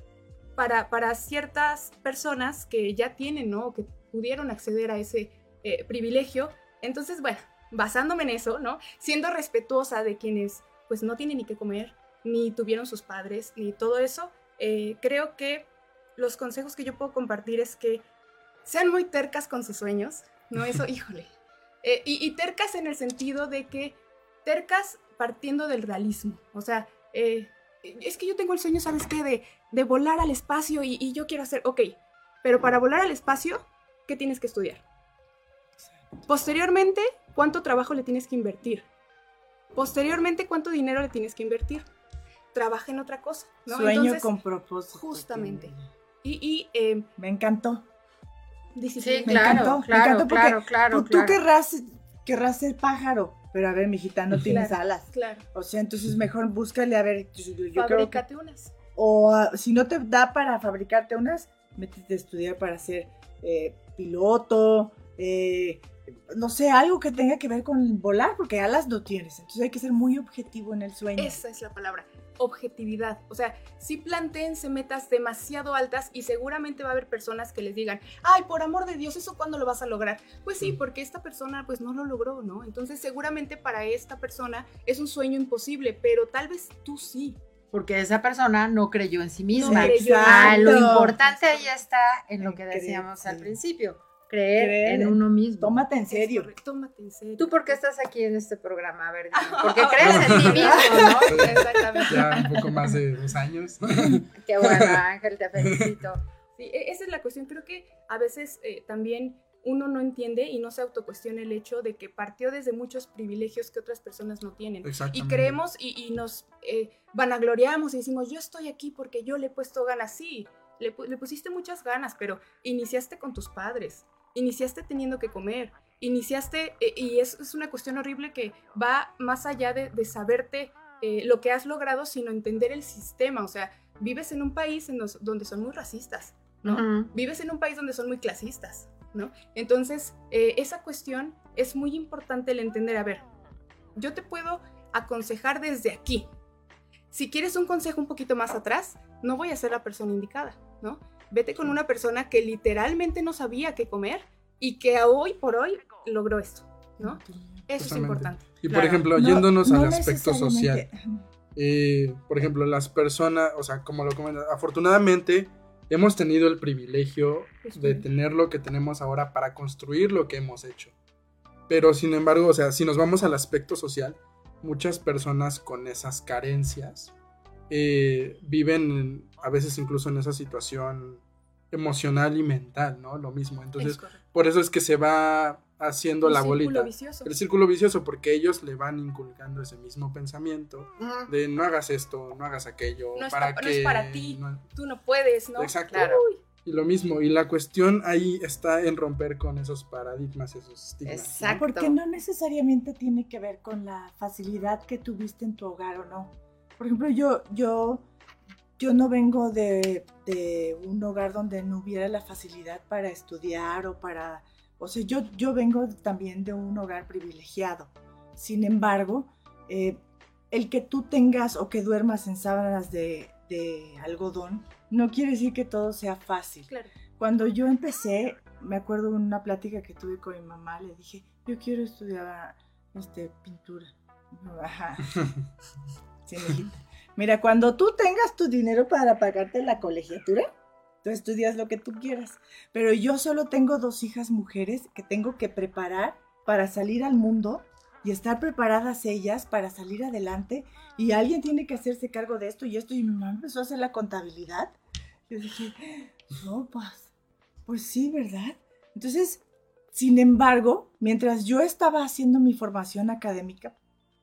para, para ciertas personas que ya tienen, ¿no? Que pudieron acceder a ese eh, privilegio. Entonces, bueno, basándome en eso, ¿no? Siendo respetuosa de quienes pues no tienen ni que comer, ni tuvieron sus padres, ni todo eso, eh, creo que los consejos que yo puedo compartir es que sean muy tercas con sus sueños, ¿no? Eso, híjole. Eh, y, y tercas en el sentido de que tercas partiendo del realismo, o sea, eh, es que yo tengo el sueño, ¿sabes qué? De, de volar al espacio y, y yo quiero hacer, ok, pero para volar al espacio, ¿qué tienes que estudiar? Posteriormente, ¿cuánto trabajo le tienes que invertir? Posteriormente, ¿cuánto dinero le tienes que invertir? Trabaja en otra cosa, ¿no? Sueño Entonces, con propósito. justamente. Y, y eh, Me encantó. Sí, disciplina. Me claro, encantó, me claro, encantó porque claro, claro, Tú, tú claro. querrás, querrás ser pájaro, pero a ver, mijita, no tienes Claro. alas. Claro. O sea, entonces mejor búscale, a ver, yo, yo creo que... Fabrícate unas. o ah, si no te da para fabricarte unas, métete a estudiar para ser eh, piloto, eh, no sé, algo que tenga que ver con volar, porque alas no tienes. Entonces hay que ser muy objetivo en el sueño. Esa es la palabra, objetividad. O sea, si plantéense metas demasiado altas y seguramente va a haber personas que les digan, ay, por amor de Dios, ¿eso cuándo lo vas a lograr? Pues sí, porque esta persona pues no lo logró, ¿no? Entonces seguramente para esta persona es un sueño imposible, pero tal vez tú sí. Porque esa persona no creyó en sí misma. creyó. Ah, lo importante ahí está en lo que decíamos al sí. principio, creer, Creer en uno mismo. Tómate en serio. correcto, Tómate en serio. ¿Tú por qué estás aquí en este programa? A ver, dime. porque crees en ti mismo, ¿no? Exactamente. Ya un poco más de dos años. Qué bueno, Ángel, te felicito. Sí, e- esa es la cuestión. Creo que a veces eh, también uno no entiende y no se autocuestiona el hecho de que partió desde muchos privilegios que otras personas no tienen. Y creemos y, y nos eh, vanagloriamos y decimos, yo estoy aquí porque yo le he puesto ganas. Sí, le, le pusiste muchas ganas, pero iniciaste con tus padres, iniciaste teniendo que comer, iniciaste, eh, y es, es una cuestión horrible que va más allá de, de saberte eh, lo que has logrado, sino entender el sistema. O sea, vives en un país en los- donde son muy racistas, ¿no? Vives en un país donde son muy clasistas, ¿no? Entonces, eh, esa cuestión es muy importante el entender, a ver, yo te puedo aconsejar desde aquí. Si quieres un consejo un poquito más atrás, no voy a ser la persona indicada, ¿no? Vete con una persona que literalmente no sabía qué comer y que a hoy por hoy logró esto, ¿no? Eso es importante. Y por Claro. ejemplo, No- yéndonos no al aspecto social. eh, por ejemplo, las personas, o sea, como lo comentas, afortunadamente hemos tenido el privilegio de tener lo que tenemos ahora para construir lo que hemos hecho. Pero sin embargo, o sea, si nos vamos al aspecto social, muchas personas con esas carencias eh, viven en- a veces incluso en esa situación emocional y mental, ¿no? Lo mismo. Entonces, Es por eso es que se va haciendo la círculo bolita. vicioso. El círculo vicioso, porque ellos le van inculcando ese mismo pensamiento de no hagas esto, no hagas aquello, No es para no que es para ti. no- Tú no puedes, ¿no? Exacto. Claro. Y lo mismo, y la cuestión ahí está en romper con esos paradigmas, esos estigmas. ¿no? Exacto. Porque no necesariamente tiene que ver con la facilidad que tuviste en tu hogar o no. Por ejemplo, yo, yo, yo no vengo de, de un hogar donde no hubiera la facilidad para estudiar o para... O sea, yo, yo vengo también de un hogar privilegiado. Sin embargo, eh, el que tú tengas o que duermas en sábanas de, de algodón no quiere decir que todo sea fácil. Claro. Cuando yo empecé, me acuerdo de una plática que tuve con mi mamá, le dije, yo quiero estudiar este, pintura. Ajá. Mira, cuando tú tengas tu dinero para pagarte la colegiatura, tú estudias lo que tú quieras. Pero yo solo tengo dos hijas mujeres que tengo que preparar para salir al mundo y estar preparadas ellas para salir adelante. Y alguien tiene que hacerse cargo de esto y esto. Y mi mamá empezó a hacer la contabilidad. Yo dije, sopas. Pues sí, ¿verdad? Entonces, sin embargo, mientras yo estaba haciendo mi formación académica,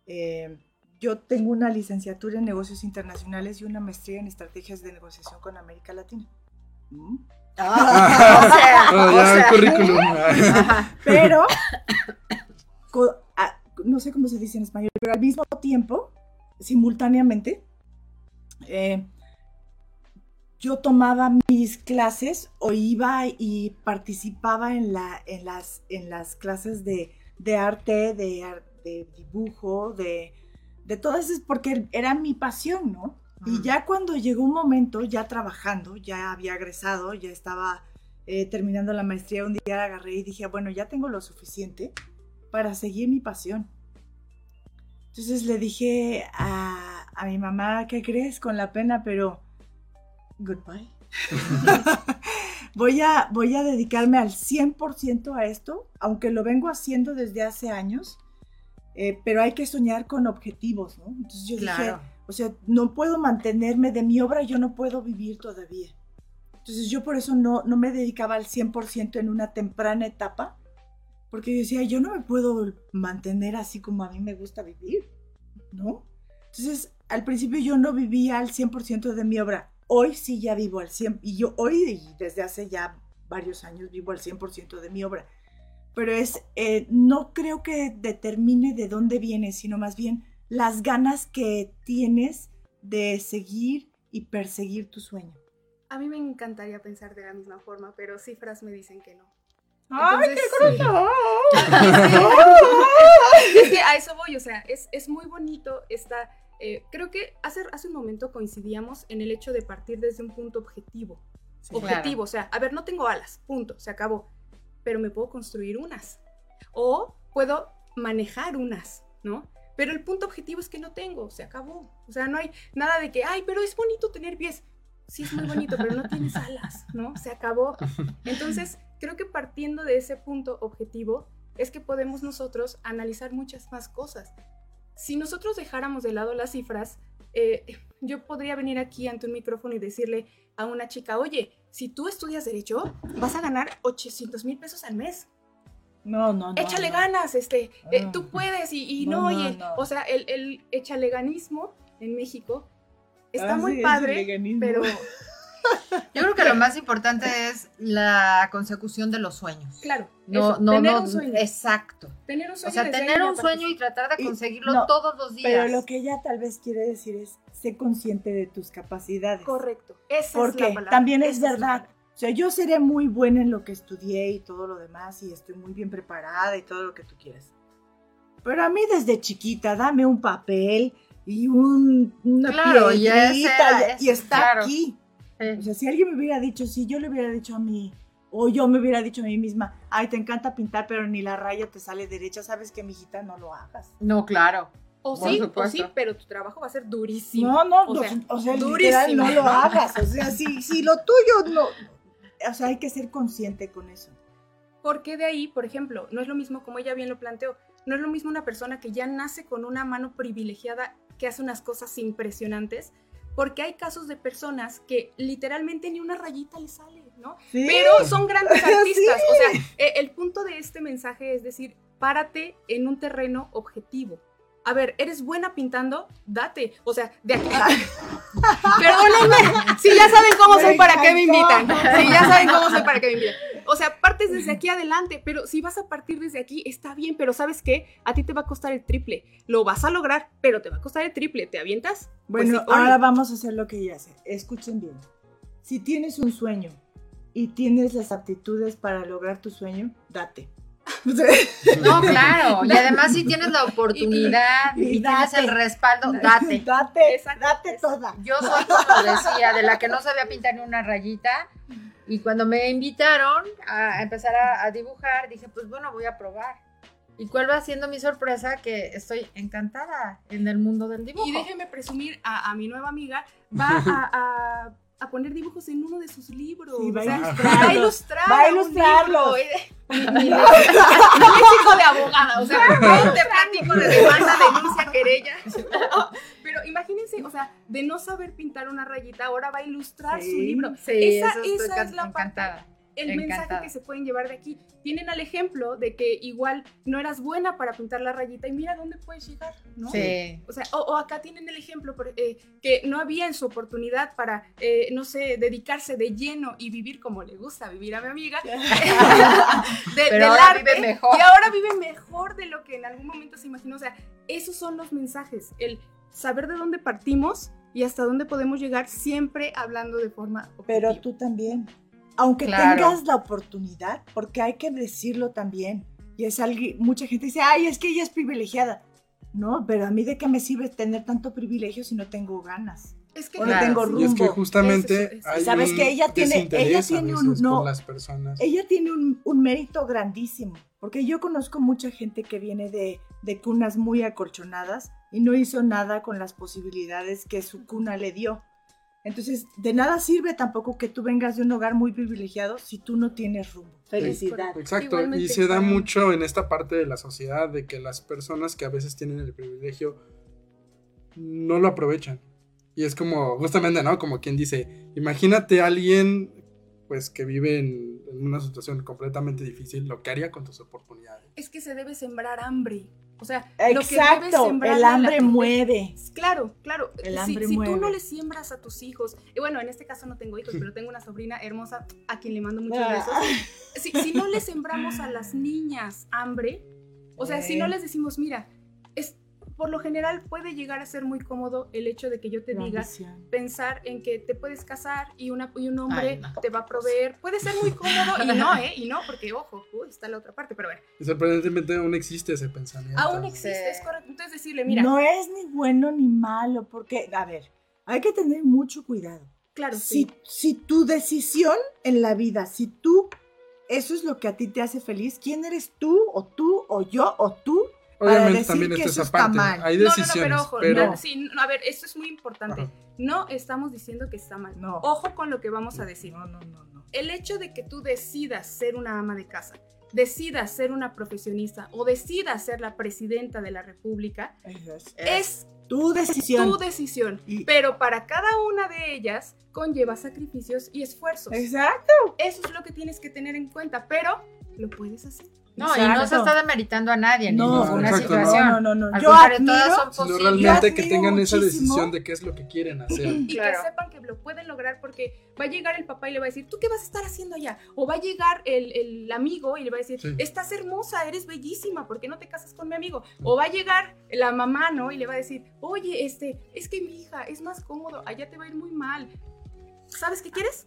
eh, yo tengo una licenciatura en negocios internacionales y una maestría en estrategias de negociación con América Latina. ¿Mm? Ah, o sea, Ah, o ya, sea, currículum. ajá. Pero, a- no sé cómo se dice en español, pero al mismo tiempo, simultáneamente, eh, yo tomaba mis clases o iba y participaba en, la, en, las, en las clases de, de arte, de, de dibujo, de, de todas esas, porque era mi pasión, ¿no? Y ya cuando llegó un momento, ya trabajando, ya había egresado, ya estaba eh, terminando la maestría, un día agarré y dije, bueno, ya tengo lo suficiente para seguir mi pasión. Entonces le dije a, a mi mamá, ¿qué crees? Con la pena, pero goodbye. voy, a, voy a dedicarme al 100% a esto, aunque lo vengo haciendo desde hace años, eh, pero hay que soñar con objetivos, ¿no? Entonces yo dije, Claro. o sea, no puedo mantenerme de mi obra, yo no puedo vivir todavía. Entonces yo por eso no, no me dedicaba al 100% en una temprana etapa, porque yo decía, yo no me puedo mantener así como a mí me gusta vivir, ¿no? Entonces, al principio yo no vivía al 100% de mi obra. Hoy sí ya vivo al 100%, y yo hoy desde hace ya varios años vivo al 100% de mi obra. Pero es, eh, no creo que determine de dónde viene, sino más bien las ganas que tienes de seguir y perseguir tu sueño. A mí me encantaría pensar de la misma forma, pero cifras me dicen que no. ¡Ay, Entonces, qué sí. grueso! es que a eso voy, o sea, es, es muy bonito esta... eh, creo que hace, hace un momento coincidíamos en el hecho de partir desde un punto objetivo. objetivo, o sea, a ver, no tengo alas, punto, se acabó. Pero me puedo construir unas. O puedo manejar unas, ¿no? Pero el punto objetivo es que no tengo, se acabó. O sea, no hay nada de que, ay, pero es bonito tener pies. Sí, es muy bonito, pero no tienes alas, ¿no? Se acabó. Entonces, creo que partiendo de ese punto objetivo es que podemos nosotros analizar muchas más cosas. Si nosotros dejáramos de lado las cifras, eh, yo podría venir aquí ante un micrófono y decirle a una chica, oye, si tú estudias derecho, vas a ganar 800 mil pesos al mes. No, no, no. échale no. ganas, este, eh, Ah. tú puedes y, y No, oye, no. o sea, el, el échaleganismo en México está Ah, muy sí, padre, pero Yo creo que lo más importante es la consecución de los sueños. claro, No, eso, no, tener no, un sueño, exacto. tener un sueño O sea, tener un sueño y tratar de Y- conseguirlo no, todos los días. Pero lo que ella tal vez quiere decir es, sé consciente de tus capacidades. Correcto, esa es la Porque palabra. también es esa verdad. O sea, yo seré muy buena en lo que estudié y todo lo demás y estoy muy bien preparada y todo lo que tú quieras. Pero a mí desde chiquita, dame un papel y un, una Claro, piedrita y, está claro. aquí. Sí. O sea, si alguien me hubiera dicho, si yo le hubiera dicho a mí, o yo me hubiera dicho a mí misma, ay, te encanta pintar, pero ni la raya te sale derecha, sabes que, mijita, no lo hagas. No, claro. O Por sí, o supuesto. sí, pero tu trabajo va a ser durísimo. No, no, O sea, o sea, durísimo. literal, no lo hagas. O sea, si, si lo tuyo no. O sea, hay que ser consciente con eso. Porque de ahí, por ejemplo, no es lo mismo como ella bien lo planteó, no es lo mismo una persona que ya nace con una mano privilegiada que hace unas cosas impresionantes, porque hay casos de personas que literalmente ni una rayita le sale, ¿no? Sí. Pero son grandes Sí. artistas. O sea, eh, el punto de este mensaje es decir, párate en un terreno objetivo. A ver, ¿eres buena pintando? Date. O sea, de aquí. Perdónenme. Si ya saben cómo soy, ¿para qué me invitan? Si ya saben cómo soy, ¿para qué me invitan? O sea, partes desde aquí adelante, pero si vas a partir desde aquí, está bien, pero ¿sabes qué? A ti te va a costar el triple. Lo vas a lograr, pero te va a costar el triple. ¿Te avientas? Pues Bueno, sí, ahora vamos a hacer lo que ella hace. Escuchen bien. Si tienes un sueño y tienes las aptitudes para lograr tu sueño, date. No, claro. Y además si tienes la oportunidad Y- y y, tienes date. el respaldo, date. Date, date toda. Yo soy, como decía, de la que no sabía pintar ni una rayita. Y cuando me invitaron a empezar a, a dibujar, dije, pues bueno, voy a probar. ¿Y cuál va siendo mi sorpresa? Que estoy encantada en el mundo del dibujo. Y déjeme presumir a, a mi nueva amiga, va a, a- a poner dibujos en uno de sus libros. Sí, va a O sea, ilustrarlos. va a ilustrar. Va a un ilustrarlos. libro. Y- y- y- es hijo de abogada, o sea, no te platico de demanda, denuncia, querella. Pero imagínense, o sea, de no saber pintar una rayita, ahora va a ilustrar su libro. Sí, esa esa es la parte encantada. El Encantada. mensaje que se pueden llevar de aquí. Tienen al ejemplo de que igual no eras buena para pintar la rayita y mira dónde puedes llegar, ¿no? Sí. O sea, o, o acá tienen el ejemplo por- eh, que no había en su oportunidad para, eh, no sé, dedicarse de lleno y vivir como le gusta vivir a mi amiga. de, Pero del ahora arte, vive mejor. Y ahora vive mejor de lo que en algún momento se imaginó. O sea, esos son los mensajes. El saber de dónde partimos y hasta dónde podemos llegar siempre hablando de forma Pero tú también. Aunque Claro. tengas la oportunidad, porque hay que decirlo también. Y es algo, mucha gente dice, ay, es que ella es privilegiada. No, pero a mí de qué me sirve tener tanto privilegio si no tengo ganas. Es que o no tengo rumbo. Y es que justamente hay Sabes un que ella tiene- ella a tiene un- no. por las personas. Ella tiene un, un mérito grandísimo, porque yo conozco mucha gente que viene de, de cunas muy acolchonadas y no hizo nada con las posibilidades que su cuna le dio. Entonces, de nada sirve tampoco que tú vengas de un hogar muy privilegiado si tú no tienes rumbo. Felicidad. Exacto, y Igualmente, se da mucho en esta parte de la sociedad de que las personas que a veces tienen el privilegio no lo aprovechan. Y es como, justamente, ¿no? Como quien dice, imagínate a alguien pues que vive en, en una situación completamente difícil, lo que haría con tus oportunidades. Es que se debe sembrar hambre. O sea, lo que debe Exacto, sembrar el hambre mueve. Claro, claro. El Si- hambre si, tú mueve. no le siembras a tus hijos, y bueno, en este caso no tengo hijos, pero tengo una sobrina hermosa a quien le mando muchos Ah. besos. Si, si no le sembramos a las niñas hambre, o sea, si no les decimos, mira, por lo general puede llegar a ser muy cómodo el hecho de que yo te La diga ambición. pensar en que te puedes casar y, una, y un hombre Ay, no. te va a proveer. Puede ser muy cómodo y no, ¿eh? Y no, porque ojo, uy, está la otra parte, pero bueno, sorprendentemente aún existe ese pensamiento. aún existe, es correcto. Entonces decirle, mira, No es ni bueno ni malo, porque, a ver, hay que tener mucho cuidado. claro, Si, sí. si tu decisión en la vida, si tú, eso es lo que a ti te hace feliz, ¿quién eres tú o tú o yo o tú? Para Obviamente decir también que está eso esa está parte. mal. Hay No, no, no, pero ojo, pero no, sí, no, a ver, esto es muy importante. Ajá. No estamos diciendo que está mal. No. Ojo con lo que vamos a decir. No, no, no, no. El hecho de que tú decidas ser una ama de casa, decidas ser una profesionista o decidas ser la presidenta de la República, es. es Tu decisión. tu decisión. Y- Pero para cada una de ellas conlleva sacrificios y esfuerzos. Exacto. Eso es lo que tienes que tener en cuenta, pero lo puedes hacer. No, y no se Exacto. está demeritando a nadie en No, ninguna exacto, no. situación. No, no, no. Al Yo contrario, admiro, todas son realmente que tengan esa muchísimo- decisión de qué es lo que quieren hacer. Y Claro. que sepan que lo pueden lograr porque va a llegar el papá y le va a decir, ¿tú qué vas a estar haciendo allá? O va a llegar el, el amigo y le va a decir, Sí. estás hermosa, eres bellísima, ¿por qué no te casas con mi amigo? O va a llegar la mamá, ¿no? Y le va a decir, oye, este, es que mi hija es más cómodo, allá te va a ir muy mal. ¿Sabes qué quieres?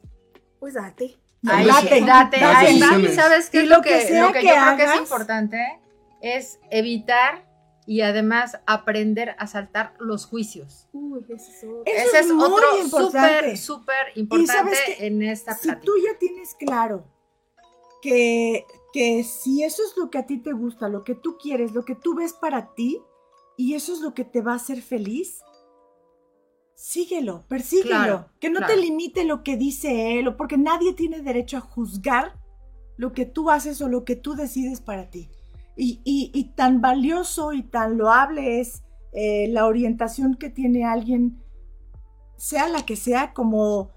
Pues date. Ahí, Date, date, date. ¿Sabes qué Y es lo que lo que que yo creo que es importante? Es evitar y además aprender a saltar los juicios. Uy, eso es otro. Eso Ese es es muy otro súper, súper importante en esta si plática. tú ya tienes claro que, que si eso es lo que a ti te gusta, lo que tú quieres, lo que tú ves para ti, y eso es lo que te va a hacer feliz, síguelo, persíguelo. Claro, que no claro. te limite lo que dice él, o porque nadie tiene derecho a juzgar lo que tú haces o lo que tú decides para ti. Y, y- y tan valioso y tan loable es eh, la orientación que tiene alguien, sea la que sea, como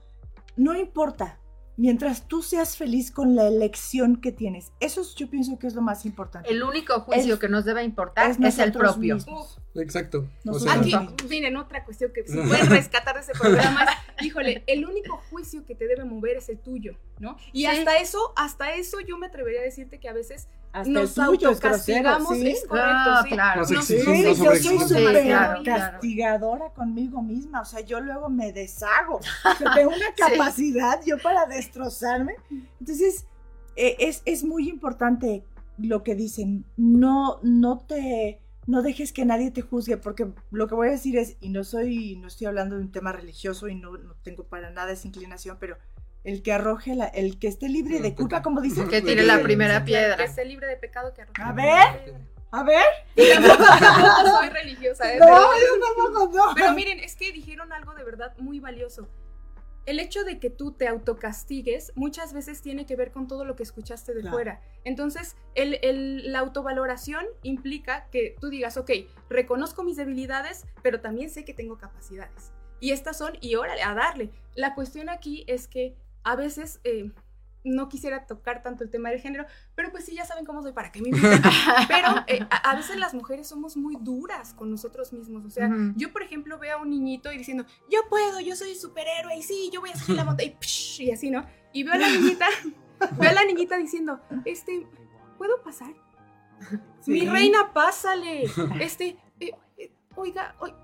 no importa, mientras tú seas feliz con la elección que tienes. Eso es- yo pienso que es lo más importante. El único juicio Es- que nos debe importar es es, el propio. mismos. Exacto. O Nosotros sea, Aquí, miren, otra cuestión que se pueden rescatar de ese programa es, híjole, el único juicio que te debe mover es el tuyo, ¿no? Y Sí. hasta eso, hasta eso yo me atrevería a decirte que a veces Hasta nos el tuyo es grosero, autocastigamos, ¿sí? es correcto, Ah, sí. claro. Nos Sí, yo soy súper Sí, claro, castigadora conmigo misma, o sea, yo luego me deshago, O sea, tengo una capacidad yo para destrozarme. Entonces, eh, es, es muy importante lo que dicen, no, no te, no dejes que nadie te juzgue, porque lo que voy a decir es, y no soy, no estoy hablando de un tema religioso y no, no tengo para nada esa inclinación, pero el que arroje, la, el que esté libre de culpa, como dicen, Que tire la primera Que piedra. esté libre de pecado que arroje A ver. a ver, tampoco soy religiosa, ¿eh? no, pero, yo tampoco, no. pero miren, es que dijeron algo de verdad muy valioso. El hecho de que tú te autocastigues muchas veces tiene que ver con todo lo que escuchaste de Claro. fuera. Entonces, el- el- la autovaloración implica que tú digas, ok, reconozco mis debilidades, pero también sé que tengo capacidades. Y estas son, y órale, a darle. La cuestión aquí es que a veces eh, no quisiera tocar tanto el tema del género, pero pues sí, ya saben cómo soy, para qué me invitan. Pero eh, a, a veces las mujeres somos muy duras con nosotros mismos. O sea, yo, por ejemplo, veo a un niñito y diciendo, yo puedo, yo soy superhéroe, y sí, yo voy a subir la montaña, y, psh, y así, ¿no? Y veo a la niñita, veo a la niñita diciendo, este, ¿puedo pasar? Mi reina, pásale. Este, eh, eh, oiga, oiga.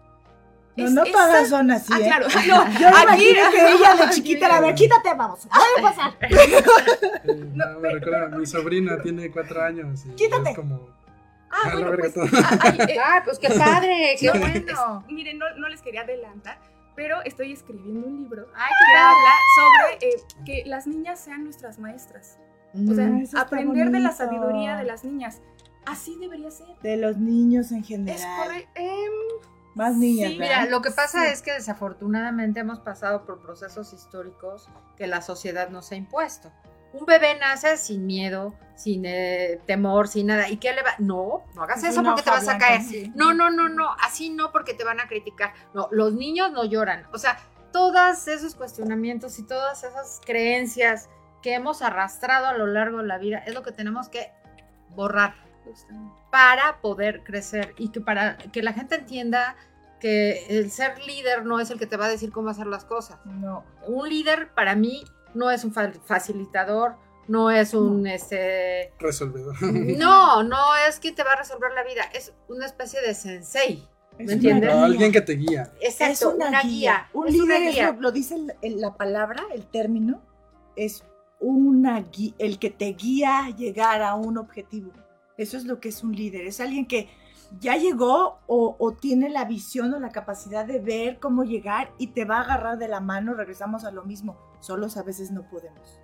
No, no todas son así, Ah, ¿eh? claro. No, Yo aquí- imagino que ella de chiquita era, a ver, quítate, vamos, voy a pasar. eh, no, me recuerda, mi sobrina tiene cuatro años y Quítate. es como... Ah, a la bueno, pues, ah, ay, eh, Ah, pues qué padre, qué no, bueno. es- miren, no, no les quería adelantar, pero estoy escribiendo un libro Ay, que habla sobre eh, que las niñas sean nuestras maestras. O sea, Mm, aprender de la bonito. sabiduradía de las niñas. Así debería ser. De los niños en Es general. correcto. Em, Más niñas, Sí, ¿verdad? Mira, lo que pasa Sí. es que desafortunadamente hemos pasado por procesos históricos que la sociedad nos ha impuesto. Un bebé nace sin miedo, sin eh, temor, sin nada. ¿Y qué le va? No, no hagas Es eso porque te vas a caer. sí. No, no, no, no, así no porque te van a criticar. No, los niños no lloran. O sea, todos esos cuestionamientos y todas esas creencias que hemos arrastrado a lo largo de la vida es lo que tenemos que borrar para poder crecer y que para que la gente entienda que el ser líder no es el que te va a decir cómo hacer las cosas. No. Un líder para mí no es un fa- facilitador, no es un este Resolvedor. no, no es quien te va a resolver la vida, es una especie de sensei. Es ¿Me entiendes? No, alguien que te guía. Exacto, es una, guía. Un es líder una es guía. lo, lo dice el- el- la palabra, el término, es una gui- el que te guía a llegar a un objetivo. Eso es lo que es un líder. Es alguien que ya llegó o, o tiene la visión o la capacidad de ver cómo llegar y te va a agarrar de la mano. Regresamos a lo mismo. Solos a veces no podemos.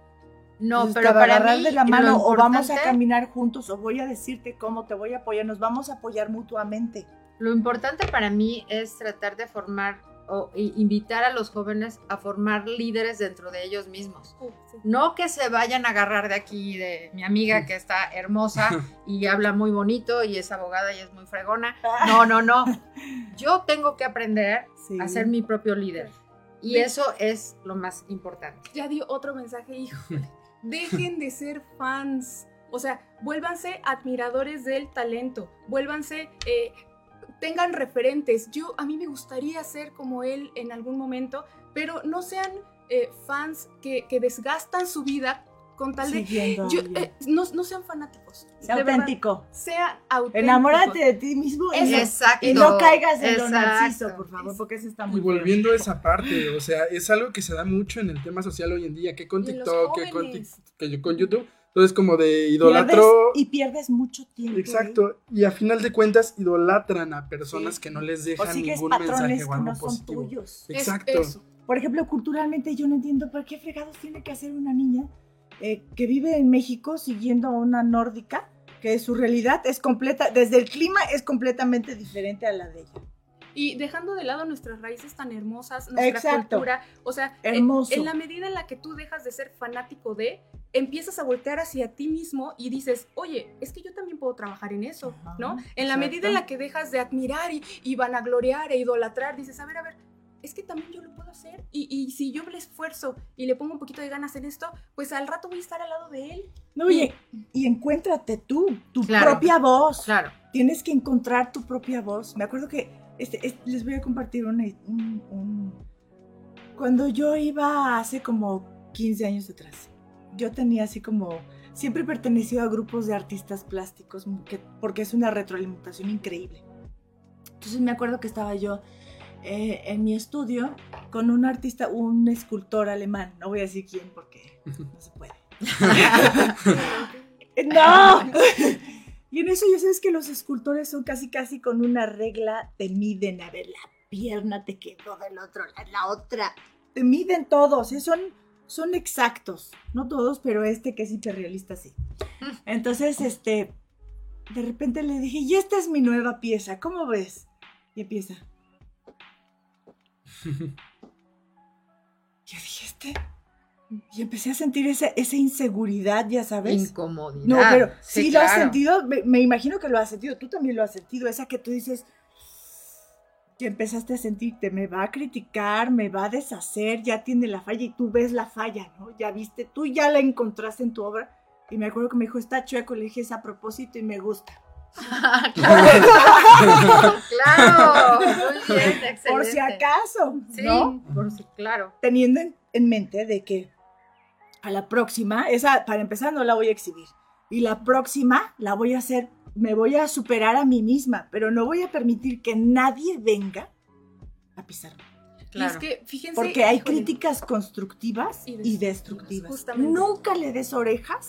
No, Entonces, pero te va a para agarrar mí de la mano o vamos a caminar juntos o voy a decirte cómo te voy a apoyar. Nos vamos a apoyar mutuamente. Lo importante para mí es tratar de formar o invitar a los jóvenes a formar líderes dentro de ellos mismos. Sí. No que se vayan a agarrar de aquí de mi amiga que está hermosa y habla muy bonito y es abogada y es muy fregona. No, no, no. Yo tengo que aprender Sí. a ser mi propio líder. Y Sí. eso es lo más importante. Ya dio otro mensaje, híjole. Dejen de ser fans. O sea, vuélvanse admiradores del talento. Vuélvanse, eh, tengan referentes. Yo, a mí me gustaría ser como él en algún momento, pero no sean eh, fans que, que desgastan su vida con tal de... Yo, eh, no, no sean fanáticos. Verdad. auténtico. Sean auténticos. Enamórate de ti mismo y, Exacto. y no caigas en lo Exacto. narciso, por favor, porque eso está muy Y volviendo a esa parte, o sea, es algo que se da mucho en el tema social hoy en día, que con TikTok, que con, que con YouTube, entonces como de feo. Pierdes- idolatro. y pierdes mucho tiempo. ¿eh? Exacto, y a final de cuentas idolatran a personas Sí. que no les O dejan sigues ningún mensaje que o algo no son positivo. tuyos. Es Exacto. eso. Por ejemplo, culturalmente yo no entiendo por qué fregados tiene que hacer una niña eh, que vive en México siguiendo a una nórdica, que su realidad es completa, desde el clima es completamente diferente a la de ella. Y dejando de lado nuestras raíces tan hermosas, nuestra Exacto. cultura, o sea, en- Hermoso. En, la medida en la que tú dejas de ser fanático de, empiezas a voltear hacia ti mismo y dices, oye, es que yo también puedo trabajar en eso, Ajá, ¿no? En la medida en la que dejas de admirar y, y vanagloriar e idolatrar, dices, a ver, a ver, es que también yo lo puedo hacer y, y si yo le esfuerzo y le pongo un poquito de ganas en esto, pues al rato voy a estar al lado de él. No, oye, y encuéntrate tú, tu Claro. propia voz. Claro. Tienes que encontrar tu propia voz. Me acuerdo que este, es- les voy a compartir una- un, un- Cuando yo iba hace como 15 años atrás, yo tenía así como... Siempre he pertenecido a grupos de artistas plásticos que- porque es una retroalimentación increíble. Entonces me acuerdo que estaba yo eh, en mi estudio con un artista, un escultor alemán. No voy a decir quién porque no se puede. ¡No! Y en eso ya sabes que los escultores son casi casi con una regla, te miden, a ver, la pierna te quedó del otro lado, la otra. Te miden todos, ¿eh? son, son exactos. No todos, pero este que es hiperrealista sí. Entonces, este, de repente le dije, y esta es mi nueva pieza, ¿cómo ves? Y empieza. Yo dije, este. Y empecé a sentir esa, esa inseguridad, ya sabes. Incomodidad. No, pero sí, lo has claro. sentido, me, me imagino que lo has sentido, tú también lo has sentido, esa que tú dices, que empezaste a sentirte, me va a criticar, me va a deshacer, ya tiene la falla y tú ves la falla, ¿no? Ya viste, tú ya la encontraste en tu obra. Y me acuerdo que me dijo, está chueco, le dije, es a propósito y me gusta. claro, muy bien, excelente. Por si acaso, Sí, ¿no? por si, claro. Teniendo en, en mente de que a la próxima, esa para empezar no la voy a exhibir. Y la próxima la voy a hacer, me voy a superar a mí misma, pero no voy a permitir que nadie venga a pisarme. Claro. Y es que, fíjense. Porque hay híjole, críticas constructivas Y y destructivas, destructivas. justamente. Nunca le des orejas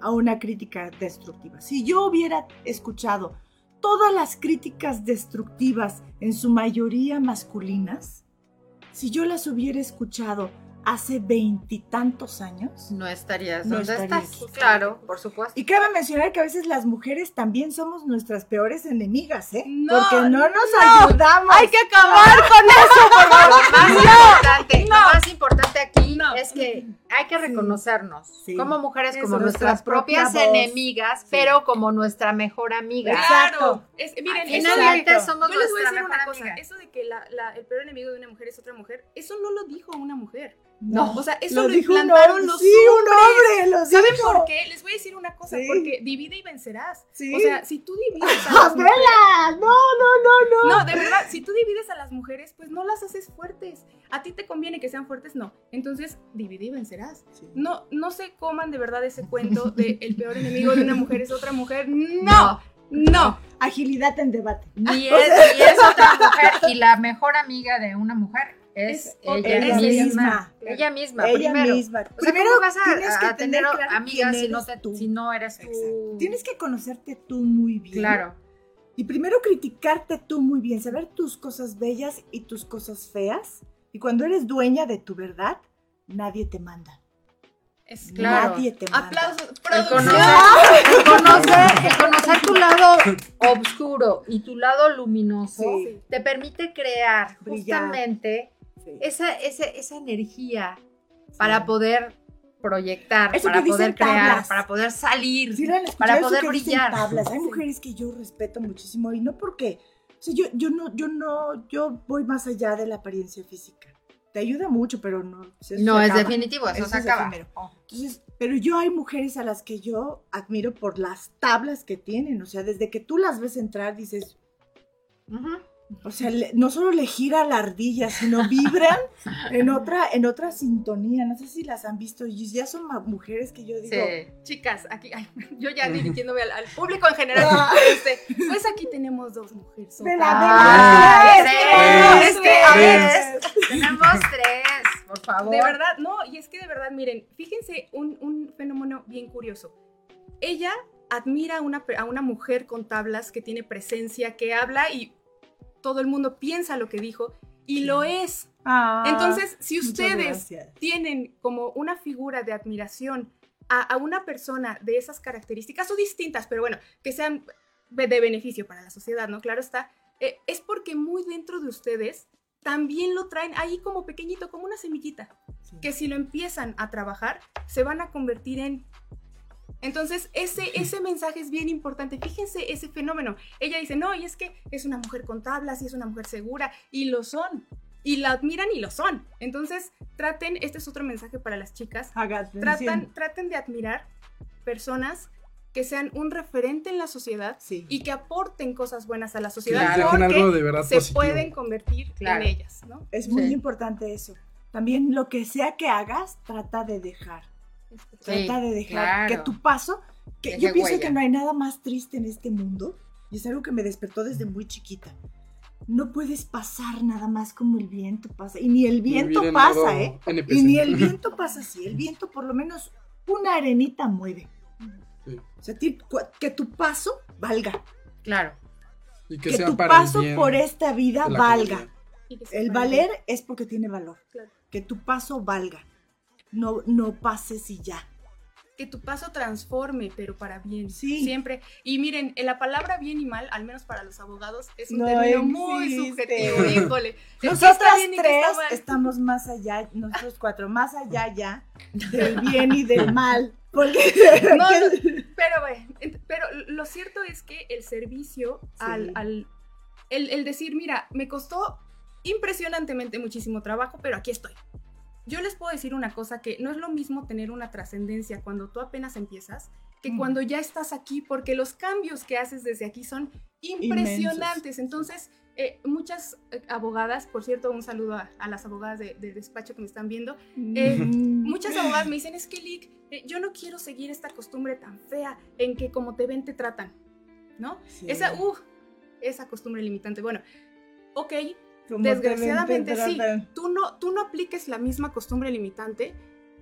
a una crítica destructiva. Si yo hubiera escuchado todas las críticas destructivas, en su mayoría masculinas, si yo las hubiera escuchado hace veintitantos años, No estarías No donde estás. aquí. Claro, por supuesto. y cabe mencionar que a veces las mujeres también somos nuestras peores enemigas, ¿eh? No, Porque no nos no. ayudamos. Hay que acabar con Lo más importante, lo más importante aquí No. es que hay que reconocernos Sí. como mujeres, Eso, como nuestra nuestras propia propias voz. enemigas, Sí. pero como nuestra mejor amiga. Exacto. Claro. Es, miren, eso Finalmente somos yo les voy a nuestra decir mejor una cosa. amiga. Eso de que la- la- el peor enemigo de una mujer es otra mujer, eso no lo dijo una mujer. No, O sea, eso lo, un implantaron los Sí, un hombre, lo ¿Saben dijo. por qué? Les voy a decir una cosa, Sí. porque divide y vencerás. Sí. O sea, si tú divides a las mujeres. No, no, no, no. no, de verdad, si tú divides a las mujeres, pues no las haces fuertes. A ti te conviene que sean fuertes, no. Entonces, divide y vencerás. No, no se coman de verdad ese cuento de el peor enemigo de una mujer es otra mujer. No, no. agilidad en debate. Es, ni es otra mujer. Y la mejor amiga de una mujer es, Es ella, ella misma. misma. Ella misma, Ella primero. misma. O sea, Primero ¿cómo vas a, tienes que a tener tener claro amigas si no, eres te- tú. si no eres tú? Exacto. Tienes que conocerte tú muy bien. Claro. Y primero criticarte tú muy bien, saber tus cosas bellas y tus cosas feas. Y cuando eres dueña de tu verdad, nadie te manda. Es Claro. Nadie te manda. Aplausos. El Producción. conocer, el conocer, el conocer tu lado oscuro y tu lado luminoso Sí. te permite crear Brillar. justamente Sí. esa, esa, esa energía para poder proyectar, Eso para poder crear, tablas. para poder salir, Sí, para poder brillar. tablas. Hay Sí. mujeres que yo respeto muchísimo y no porque, o sea, yo, yo no, yo no, yo voy más allá de la apariencia física. Te ayuda mucho, pero no. No, es definitivo, eso, Eso se es acaba. Entonces, pero yo hay mujeres a las que yo admiro por las tablas que tienen. O sea, desde que tú las ves entrar, dices, Ujú. O sea, le- no solo le gira la ardilla, sino vibran en otra, en otra sintonía. No sé si las han visto. Y ya son mujeres que yo digo. Sí. Chicas, aquí, ay, yo ya dirigiéndome al, al público en general. Ah. este, pues aquí tenemos dos mujeres. De la Ah, verdad. tres, Tres, tres, tenemos tres, por favor. De verdad, no, y es que de verdad, miren, fíjense un, un fenómeno bien curioso. Ella admira a una, a una mujer con tablas que tiene presencia, que habla y todo el mundo piensa lo que dijo y lo es. Ah, Entonces, si ustedes tienen como una figura de admiración a, a una persona de esas características o distintas, pero bueno, que sean de de beneficio para la sociedad, ¿no? Claro está, eh, es porque muy dentro de ustedes también lo traen ahí como pequeñito, como una semillita, Sí. que si lo empiezan a trabajar, se van a convertir en... Entonces, ese, ese mensaje es bien importante. Fíjense ese fenómeno. Ella dice, no, y es que es una mujer con tablas y es una mujer segura, y lo son. Y la admiran y lo son. Entonces, traten, este es otro mensaje para las chicas, tratan, traten de admirar personas que sean un referente en la sociedad Sí. y que aporten cosas buenas a la sociedad dejen algo porque de verdad se positivo. pueden convertir Claro. en ellas, ¿no? Es muy Sí. importante eso. También lo que sea que hagas, trata de dejar. Sí, Trata de dejar claro. que tu paso, que Deje yo pienso huella. que no hay nada más triste en este mundo, y es algo que me despertó desde muy chiquita. No puedes pasar nada más como el viento pasa, y ni el viento Vivir pasa, ¿eh? NPC. Y ni el viento pasa así, el viento por lo menos una arenita mueve. Sí. O sea, que tu paso valga, Claro. Y que, que, sea tu para paso bien por esta vida valga. El valer es porque tiene valor. Claro. Que tu paso valga. No, no pases y ya. que tu paso transforme, pero para bien. Sí. Siempre. Y miren, en la palabra bien y mal, al menos para los abogados, es un No término muy subjetivo. Híjole. Nosotras tres estamos más allá, nosotros cuatro, más allá ya del bien y del mal. Porque No, no, pero, bueno, ent- pero lo cierto es que el servicio al, Sí. al el, el decir, mira, me costó impresionantemente muchísimo trabajo, pero aquí estoy. Yo les puedo decir una cosa que no es lo mismo tener una trascendencia cuando tú apenas empiezas que Mm. cuando ya estás aquí, porque los cambios que haces desde aquí son impresionantes. Entonces, eh, muchas eh, abogadas, por cierto, un saludo a, a las abogadas de- del despacho que me están viendo, eh, Mm. Muchas abogadas me dicen, es que Lick, eh, yo no quiero seguir esta costumbre tan fea en que como te ven te tratan, ¿no? Sí. Esa, uh, esa costumbre limitante. Bueno, ok, Desgraciadamente sí, tú no, tú no apliques la misma costumbre limitante,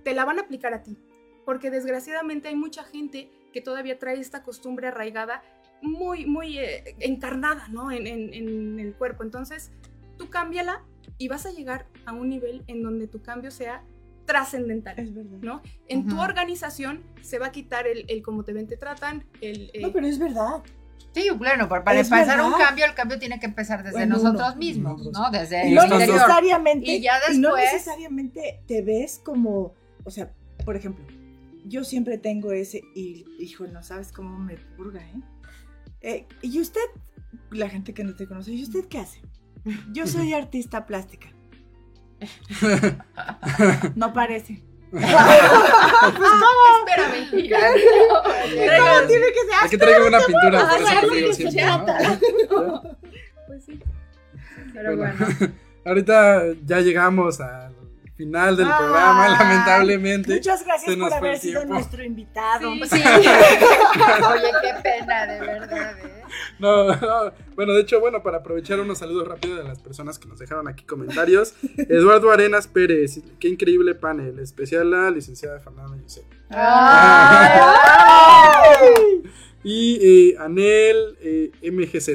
te la van a aplicar a ti, porque desgraciadamente hay mucha gente que todavía trae esta costumbre arraigada muy, muy eh, encarnada, ¿no? En, en- en el cuerpo. Entonces, tú cámbiala y vas a llegar a un nivel en donde tu cambio sea trascendental. Es verdad. ¿no? En tu organización se va a quitar el, el cómo te ven, te tratan, el... eh, No, pero es verdad. Sí, bueno, para, para empezar un cambio, el cambio tiene que empezar desde Bueno, nosotros uno. mismos, Nosotros. ¿no? Desde Y el no interior. necesariamente, Y ya y no después- necesariamente te ves como, o sea, por ejemplo, yo siempre tengo ese, y hijo, no sabes cómo me purga, ¿eh? Eh, Y usted, la gente que no te conoce, ¿y usted qué hace? Yo soy artista plástica. No parece. Espérame. No, tiene que ser Aquí traigo una pintura, por eso te digo que siempre, ¿no? Pues sí. Pero Bueno, bueno. Ahorita ya llegamos al final del Ay, programa, lamentablemente. Muchas gracias se nos por haber sido tiempo. nuestro invitado. Sí. Sí. Oye, qué pena, de verdad, ¿eh? No, no, bueno, de hecho, bueno, para aprovechar unos saludos rápidos de las personas que nos dejaron aquí comentarios. Eduardo Arenas Pérez, qué increíble panel, especial la licenciada Fernanda Yusef. Y eh, Anel eh, MGZ.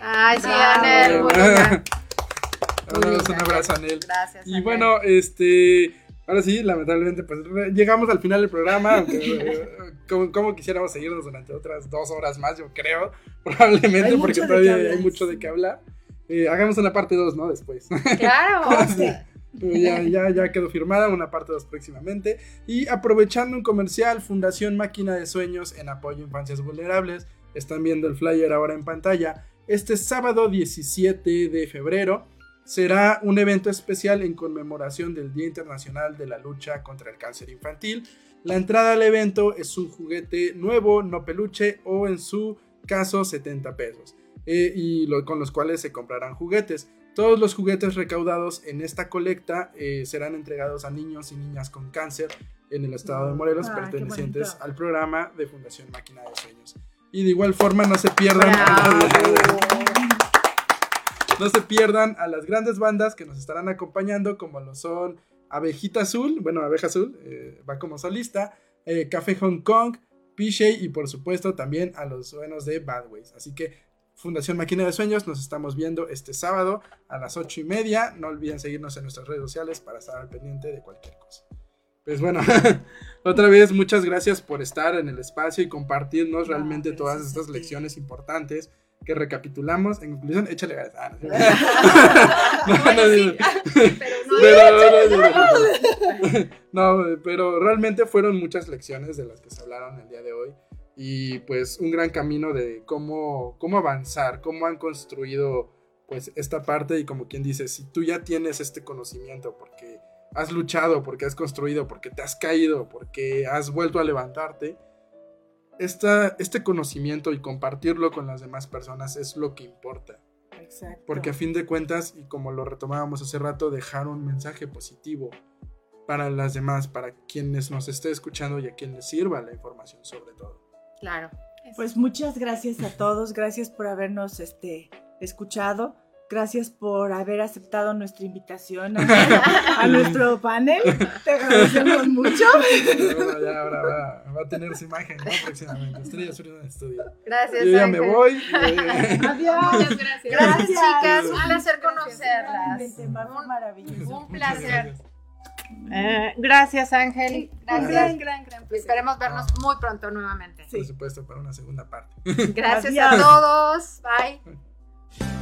Ay, sí, Anel, Muy Un abrazo, Anel. Gracias. Y Anel. bueno, este. Ahora sí, lamentablemente, pues llegamos al final del programa. aunque, eh, como, como quisiéramos seguirnos durante otras dos horas más, yo creo. Probablemente, porque todavía hay mucho de sí. qué hablar. Eh, hagamos una parte 2, ¿no? Después. Claro. Pero ya, ya, ya quedó firmada una parte 2 próximamente. Y aprovechando un comercial, Fundación Máquina de Sueños en apoyo a infancias vulnerables. Están viendo el flyer ahora en pantalla. Este sábado 17 de febrero será un evento especial en conmemoración del Día Internacional de la Lucha contra el Cáncer Infantil. La entrada al evento es un juguete nuevo, no peluche, o en su caso 70 pesos, eh, y lo- con los cuales se comprarán juguetes. Todos los juguetes recaudados en esta colecta eh, serán entregados a niños y niñas con cáncer en el estado de Morelos Ah, pertenecientes al programa de Fundación Máquina de Sueños. Y de igual forma no se pierdan no se pierdan a las grandes bandas que nos estarán acompañando, como lo son Abejita Azul, bueno, Abeja Azul, eh, va como solista, eh, Café Hong Kong, PJ y por supuesto también a los buenos de Bad Ways. Así que Fundación Máquina de Sueños, nos estamos viendo este sábado a las ocho y media. No olviden seguirnos en nuestras redes sociales para estar al pendiente de cualquier cosa. Pues bueno, otra vez muchas gracias por estar en el espacio y compartirnos No, realmente gracias todas estas lecciones importantes que recapitulamos. En conclusión, échale ganas. Ah, no, no, no, no, Pero no, pero, no, no, no, no. No, pero realmente fueron muchas lecciones de las que se hablaron el día de hoy y pues un gran camino de cómo, cómo avanzar, cómo han construido pues esta parte y como quien dice, si tú ya tienes este conocimiento porque has luchado, porque has construido, porque te has caído, porque has vuelto a levantarte, esta, este conocimiento y compartirlo con las demás personas es lo que importa. Exacto. Porque a fin de cuentas, y como lo retomábamos hace rato, dejar un mensaje positivo para las demás, para quienes nos esté escuchando y a quien les sirva la información sobre todo. Claro. Pues muchas gracias a todos, gracias por habernos este, escuchado, gracias por haber aceptado nuestra invitación a, a nuestro panel, te agradecemos mucho. Ya ahora va, va a tener su imagen ¿no? próximamente. Estrella Sur en el estudio. Gracias. Yo ya me Ángel. voy. eh, Adiós. muchas gracias. Gracias, chicas. Un placer conocerlas. Fue maravilloso. Un placer. gracias. Eh, gracias, Ángel. Gran, Gracias. gran, gran. Y Esperemos vernos muy pronto nuevamente. Por supuesto, para una segunda parte. Gracias Adiós. a todos. Bye.